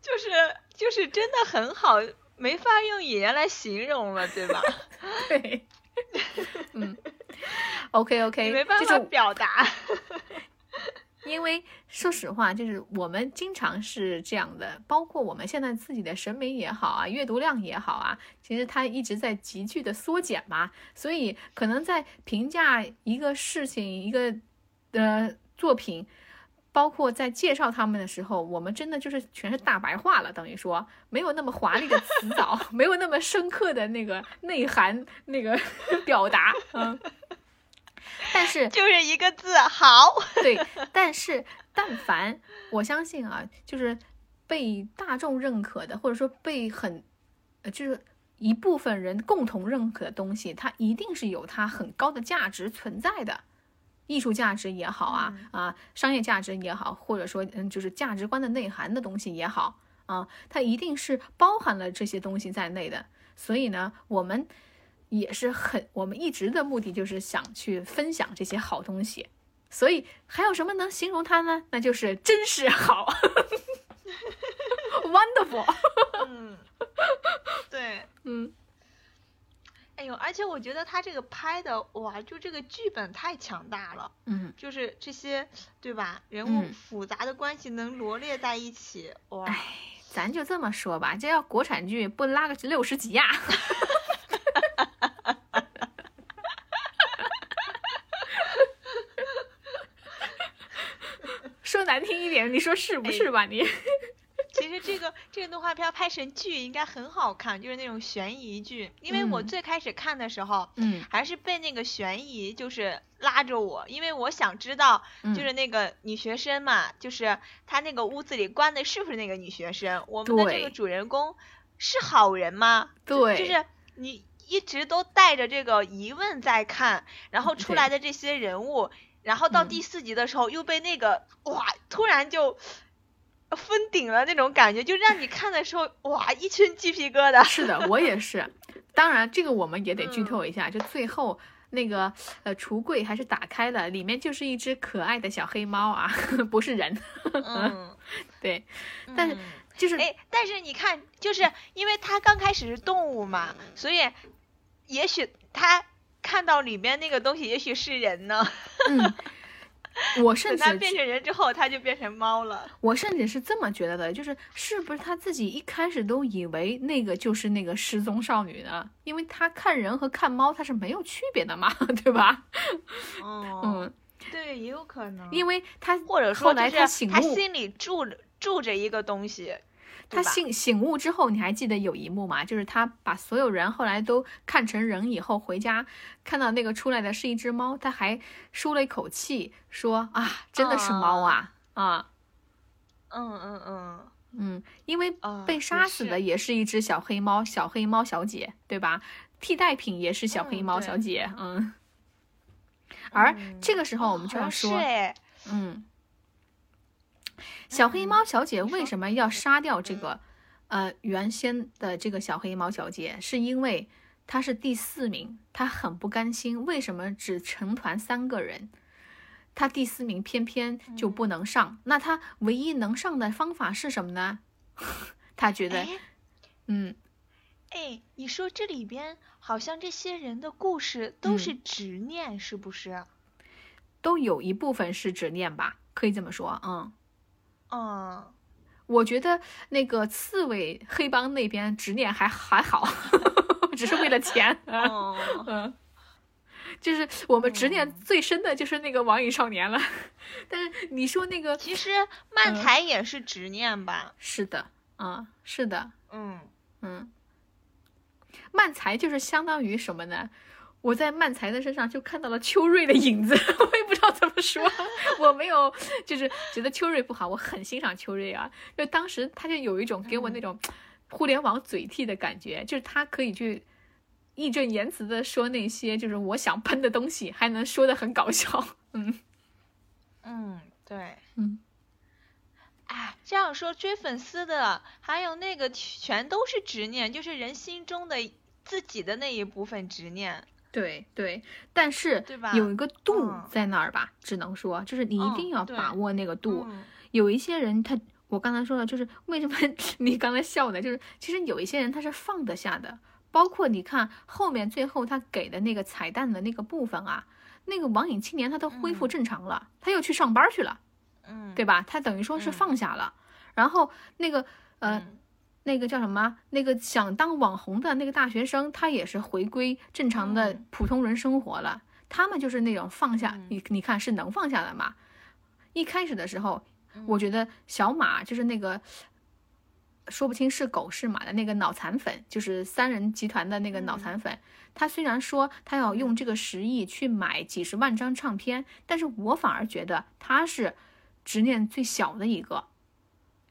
就是就是真的很好，没法用语言来形容了，对吧？
对，嗯，OK
你
OK，
没办法
就是
表达。
因为说实话，就是我们经常是这样的，包括我们现在自己的审美也好啊，阅读量也好啊，其实它一直在急剧的缩减嘛，所以可能在评价一个事情、一个呃作品。包括在介绍他们的时候，我们真的就是全是大白话了，等于说没有那么华丽的词藻，[laughs] 没有那么深刻的那个内涵、那个 [laughs] 表达，嗯。但是
就是一个字，好。
对，但是但凡我相信啊，就是被大众认可的，或者说被很，呃，就是一部分人共同认可的东西，它一定是有它很高的价值存在的。艺术价值也好啊，啊，商业价值也好，或者说嗯，就是价值观的内涵的东西也好啊，它一定是包含了这些东西在内的。所以呢，我们也是很，我们一直的目的就是想去分享这些好东西。所以还有什么能形容它呢？那就是真是好，[laughs] wonderful。[laughs]
嗯，对。
嗯，
哎呦，而且我觉得他这个拍的哇，就这个剧本太强大了，
嗯，
就是这些对吧？人物
嗯
复杂的关系能罗列在一起，哇，
哎，咱就这么说吧，这要国产剧不拉个六十集呀、[laughs] 说难听一点，你说是不是吧你？[laughs]
其实这个这个动画片拍成剧应该很好看，就是那种悬疑剧。因为我
嗯
最开始看的时候，
嗯
还是被那个悬疑就是拉着我，因为我想知道，
嗯
就是那个女学生嘛，就是她那个屋子里关的是不是那个女学生？我们的这个主人公是好人吗？就
对
就是你一直都带着这个疑问在看，然后出来的这些人物，然后到
嗯
第四集的时候又被那个哇，突然就。封顶了那种感觉，就让你看的时候哇一群鸡皮疙瘩。
是的，我也是。当然，这个我们也得剧
嗯
透一下，就最后那个呃橱柜还是打开了，里面就是一只可爱的小黑猫啊，[laughs] 不是人。
嗯，[laughs]
对，但是
嗯
就是
哎，但是你看，就是因为它刚开始是动物嘛，所以也许它看到里边那个东西，也许是人呢。
嗯，[laughs] 我甚至
变成人之后，它就变成猫了。
我甚至是这么觉得的，就是是不是他自己一开始都以为那个就是那个失踪少女呢？因为他看人和看猫他是没有区别的嘛，[laughs] 对吧？
哦，
嗯，
对，也有可能。
因为他
或者
后来
说就是他
醒悟，
心里住着住着一个东西，
他醒醒悟之后，你还记得有一幕吗？就是他把所有人后来都看成人以后，回家看到那个出来的是一只猫，他还舒了一口气，说啊，真的是猫啊。啊
嗯嗯嗯，
嗯，因为被杀死的也是一只小黑猫，小黑猫小姐，对吧？替代品也是小黑
嗯
猫小姐，嗯。[laughs] 而
嗯
这个时候我们就要说，嗯，小黑
嗯
猫小姐为什么要杀掉这个呃原先的这个小黑猫小姐？是因为她是第四名，她很不甘心，为什么只成团三个人？她第四名偏偏就
嗯
不能上，那她唯一能上的方法是什么呢？[laughs] 她觉得，
哎
嗯，
哎，你说这里边好像这些人的故事都
嗯
是执念，是不是？
都有一部分是执念吧，可以这么说，嗯。
嗯，
我觉得那个刺猬黑帮那边执念还还好，[laughs] 只是为了钱。
哦，[laughs]
嗯，就是我们执念最深的就是那个网瘾少年了。但是你说那个
其实漫
嗯
才也是执念吧？
是的，啊、是的，
嗯，
嗯，漫才就是相当于什么呢？我在曼才的身上就看到了秋瑞的影子，[laughs] 我也不知道怎么说。[laughs] 我没有，就是觉得秋瑞不好，我很欣赏秋瑞啊。就当时他就有一种给我那种 [tsk] 互联网嘴替的感觉，就是他可以去义正言辞的说那些就是我想喷的东西，还能说的很搞笑。嗯
嗯，对。
嗯，
哎，这样说追粉丝的，还有那个全都是执念，就是人心中的自己的那一部分执念。
对对，但是
对吧
有一个？度
嗯。
在那儿吧，只能说就是你一定要把握那个度。
嗯。
有一些人他，我刚才说了，就是为什么 [laughs] 你刚才笑的，就是其实有一些人他是放得下的，包括你看后面最后他给的那个彩蛋的那个部分啊，那个网瘾青年他都恢复
嗯。
正常了，他又去上班去了，
嗯，
对吧？他等于说是
嗯
放下了，然后那个呃。
嗯
那个叫什么？那个想当网红的那个大学生，他也是回归正常的
嗯
普通人生活了。他们就是那种放下，
嗯
你你看是能放下的嘛？一开始的时候，我
嗯
觉得小马就是那个说不清是狗是马的那个脑残粉，就是三人集团的那个脑残粉。他虽然说他要用这个十亿去买几十万张唱片，但是我反而觉得他是执念最小的一个。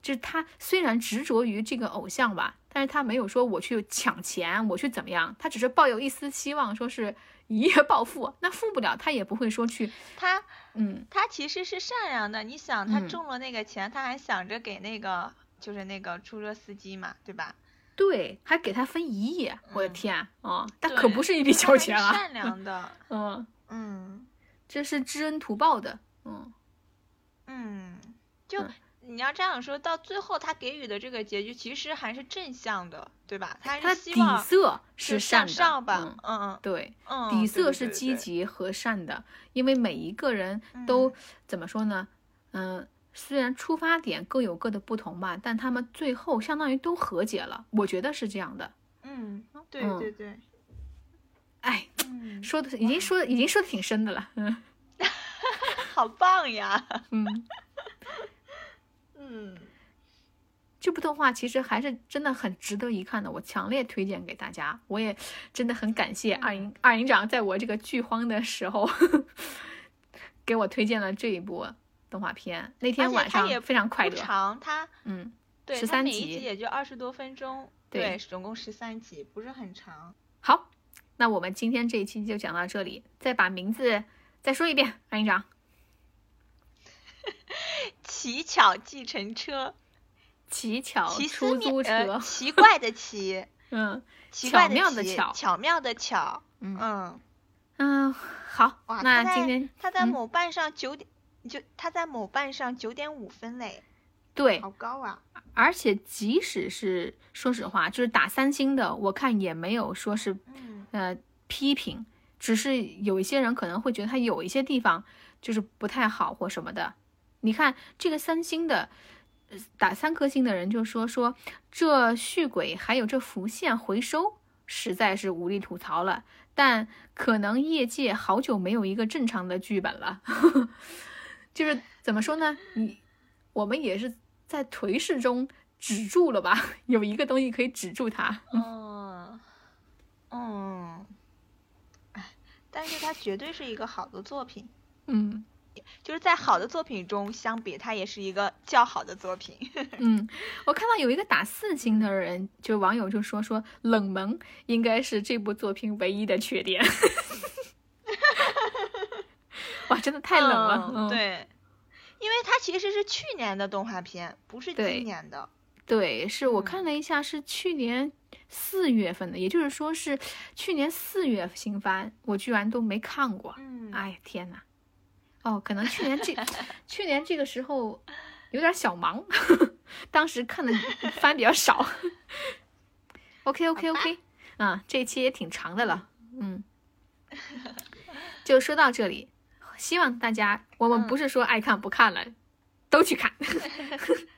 就是他虽然执着于这个偶像吧，但是他没有说我去抢钱，我去怎么样，他只是抱有一丝希望，说是一夜暴富。那富不了，他也不会说去，
他
嗯，
他其实是善良的，你想他
嗯
中了那个钱，他还想着给那个就是那个出租车司机嘛，对吧？
对，还给他分一亿，我的
嗯
天啊，那
对
可不是一笔小钱啊，
善良的，
嗯，
嗯
这是知恩图报的，嗯，
嗯，就
嗯
你要这样说，到最后他给予的这个结局其实还是正向的，对吧？他希望
色
是
善
上吧
嗯，对，
嗯，
底色是积极和善的，因为每一个人都、
嗯
怎么说呢？嗯、虽然出发点各有各的不同吧，但他们最后相当于都和解了，我觉得是这样的。
嗯，对
嗯
对对，
哎，
嗯，
说的已经说已经说的挺深的了，嗯 [laughs]
好棒呀，
嗯，
嗯 [laughs]
这部动画其实还是真的很值得一看的，我强烈推荐给大家。我也真的很感谢二营二营长在我这个剧荒的时候，[laughs] 给我推荐了这一部动画片。那天晚上非常快乐，
不长，它
嗯，
对
13集
它每一集也就二十多分钟，
对
对，总共十三集，不是很长。
好，那我们今天这一期就讲到这里，再把名字再说一遍，二营长。[laughs]
乞巧计程车，
奇巧
奇
出租车，
呃，奇怪的 [laughs] 奇，
嗯
奇怪
巧妙的
奇
巧
巧妙的巧，
嗯
嗯，
嗯，好
哇，，
那今天
他在
嗯
某瓣上九点，就他在某瓣上九点五分嘞，
对，
好高啊！
而且即使是说实话，就是打三星的，我看也没有说是
嗯，
呃批评，只是有一些人可能会觉得他有一些地方就是不太好或什么的。你看这个三星的，呃打三颗星的人就说说这续轨还有这浮现回收实在是无力吐槽了，但可能业界好久没有一个正常的剧本了，[laughs] 就是怎么说呢？你我们也是在颓势中止住了吧？有一个东西可以止住它。
嗯，嗯，哎，但是它绝对是一个好的作品，
嗯。
就是在好的作品中相比，它也是一个较好的作品。[laughs]
嗯，我看到有一个打四星的人，就网友就说说冷门应该是这部作品唯一的缺点。[laughs] 哇，真的太冷了。嗯，
对，因为它其实是去年的动画片，不是今年的。
对，是我
嗯
看了一下，是去年四月份的，也就是说是去年四月新番，我居然都没看过。
嗯，
哎，天呐，哦，可能去年这 [laughs] 去年这个时候有点小忙，[laughs] 当时看的番比较少。[laughs] OK OK OK，啊，这一期也挺长的了，嗯，就说到这里，希望大家，我们
嗯。
不是说爱看不看了，都去看，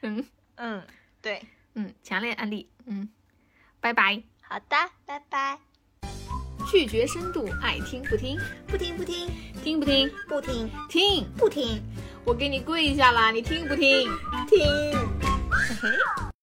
嗯
嗯，对，
嗯，强烈安利，嗯，拜拜。
好的，拜拜。
拒绝深度，爱听不听，
不听不听
听不听？
不听
听，
不听
我给你跪下啦，你听不听？
听。
嘿嘿。